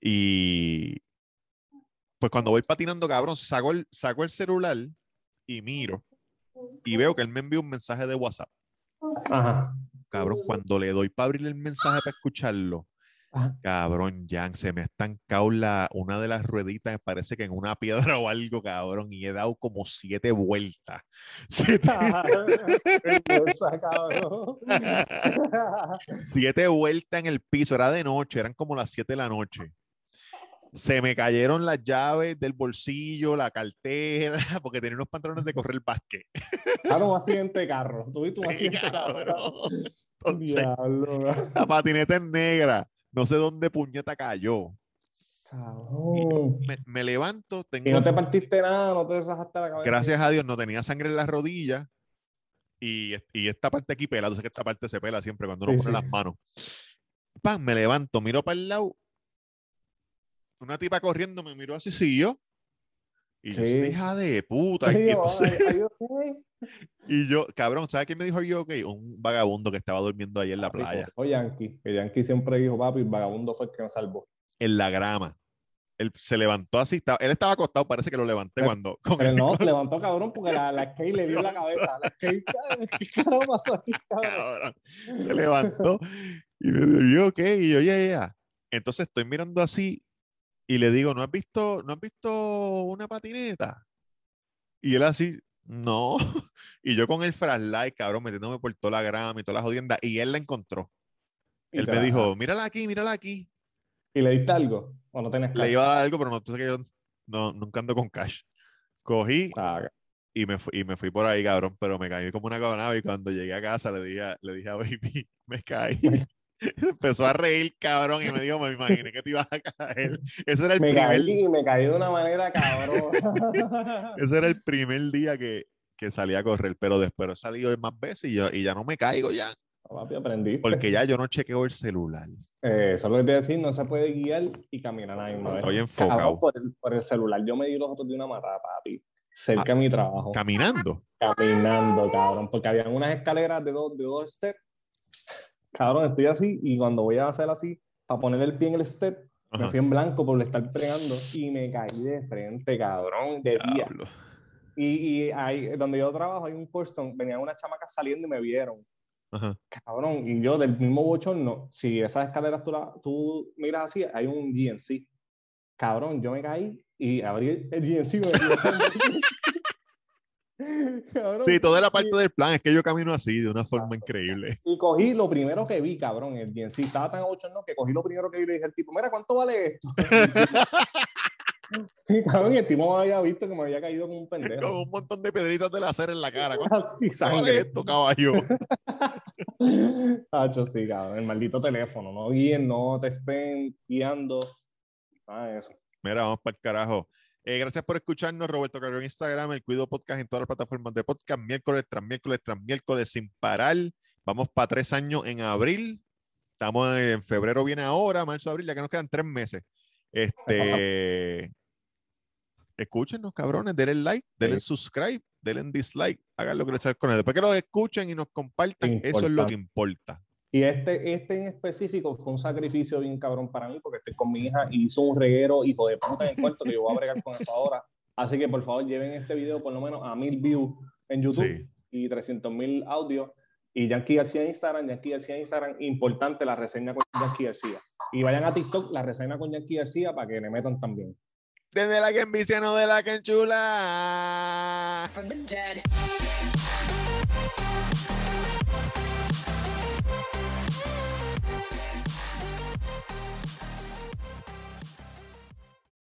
Y pues cuando voy patinando, cabrón, saco el, saco el celular y miro y veo que él me envió un mensaje de WhatsApp. Ajá. Cabrón, cuando le doy para abrir el mensaje para escucharlo, Ajá. Cabrón, Jan, se me ha estancado la, una de las rueditas, parece que en una piedra o algo, cabrón, y he dado como siete vueltas. Siete, siete vueltas en el piso, era de noche, eran como las siete de la noche. Se me cayeron las llaves del bolsillo, la cartera, porque tenía unos pantalones de correr básquet. Claro, un accidente de carro. Tuviste un Sí, accidente de carro. cabrón. Entonces, Diablo, la patineta es negra. No sé dónde puñeta cayó. cabrón. Me, me levanto, tengo Y no te partiste nada, no te rajaste la cabeza. gracias a Dios no tenía sangre en las rodillas y, y esta parte aquí pela, sabes que esta parte se pela siempre cuando uno Sí, pone sí. las manos. Pan, me levanto, miro para el lado, una tipa corriendo me miró así, siguió. Y yo, Sí. "Esta hija de puta. Y, entonces- ay, ay, ok. y yo, cabrón, ¿sabes quién me dijo yo? Okay, un vagabundo que estaba durmiendo ahí en la playa, O Yankee. El Yankee siempre dijo, papi, el vagabundo fue el que nos salvó. en la grama. Él se levantó así, estaba- él estaba acostado, parece que lo levanté Pero- cuando... con Pero el- no, se levantó cabrón porque la, la skate le dio en la cabeza. La skate, ¿qué carajo pasó aquí, cabrón? cabrón. Se levantó y me dijo, ok, y yo, ya, ya. Entonces estoy mirando así y le digo, ¿no has visto, ¿no has visto una patineta? Y él así, no. Y yo con el flashlight, cabrón, metiéndome por toda la grama y todas las jodiendas, y él la encontró. Y Él me dijo, mírala aquí, mírala aquí. ¿Y le diste algo? ¿O no tenés Le cash? iba a dar algo, pero no, que yo no, nunca ando con cash. Cogí Ah, y me, fui, y me fui por ahí, cabrón, pero me caí como una cabanaba y cuando llegué a casa le dije, a- le dije a Baby, me caí. Empezó a reír, cabrón, y me dijo, me imaginé que te ibas a caer. Ese era el me primer, caí y me caí de una manera cabrón. ese era el primer día que, que salí a correr, pero después he salido más veces y, yo, y ya no me caigo ya, Papi, aprendí. porque ya yo no chequeo el celular. Eh, eso es lo que te voy a decir, no se puede guiar y caminar a la misma vez. Estoy enfocado. Por, el, por el celular, yo me di los otros de una matada, papi. Cerca Ah, de mi trabajo. Caminando. caminando, cabrón, porque habían unas escaleras de dos, de dos steps. Cabrón, estoy así y cuando voy a hacer así, para poner el pie en el step, me Ajá. fui en blanco por estar fregando y me caí de frente, cabrón, de día. Y, y ahí, donde yo trabajo, hay un Forston, venían unas chamacas saliendo y me vieron. Ajá. Cabrón, y yo del mismo bochorno, si esas escaleras tú, la- tú miras así, hay un GNC. Cabrón, yo me caí y abrí el GNC. me. Cabrón, Sí, toda la y- parte del plan es que yo camino así, de una forma increíble. Y cogí lo primero que vi, cabrón, el DNC. Estaba tan bochorno que cogí lo primero que vi y le dije al tipo, mira, ¿cuánto vale esto? Sí, cabrón, y el tipo me había visto que me había caído como un Con pendejo. un montón de pedritas de láser en la cara. ¿Cuánto Así, vale sangre. esto, caballo? Hacho, sí, cabrón, el maldito teléfono. No guíen, no te estén guiando. De eso. Mira, vamos para el carajo. Eh, gracias por escucharnos, Roberto Carrión en Instagram, el Cuido Podcast en todas las plataformas de podcast, miércoles tras miércoles tras miércoles sin parar. Vamos para tres años en abril. Estamos en febrero, viene ahora, marzo, abril, ya que nos quedan tres meses. Este, escúchenos, cabrones, denle like, denle Sí. subscribe, denle dislike, hagan lo que les salga con él. Después que los escuchen y nos compartan, eso es lo que importa. Y este, este en específico fue un sacrificio bien cabrón para mí porque estoy con mi hija y hizo un reguero hijo de puta en el cuarto que yo voy a bregar con eso ahora. Así que por favor lleven este video por lo menos a mil views en YouTube Sí. y 300 mil audios. Y Yankee García en Instagram, Yankee García en Instagram, importante la reseña con Yankee García. Y vayan a TikTok, la reseña con Yankee García para que le metan también. Desde la que envicia, no de la que enchula. from the dead.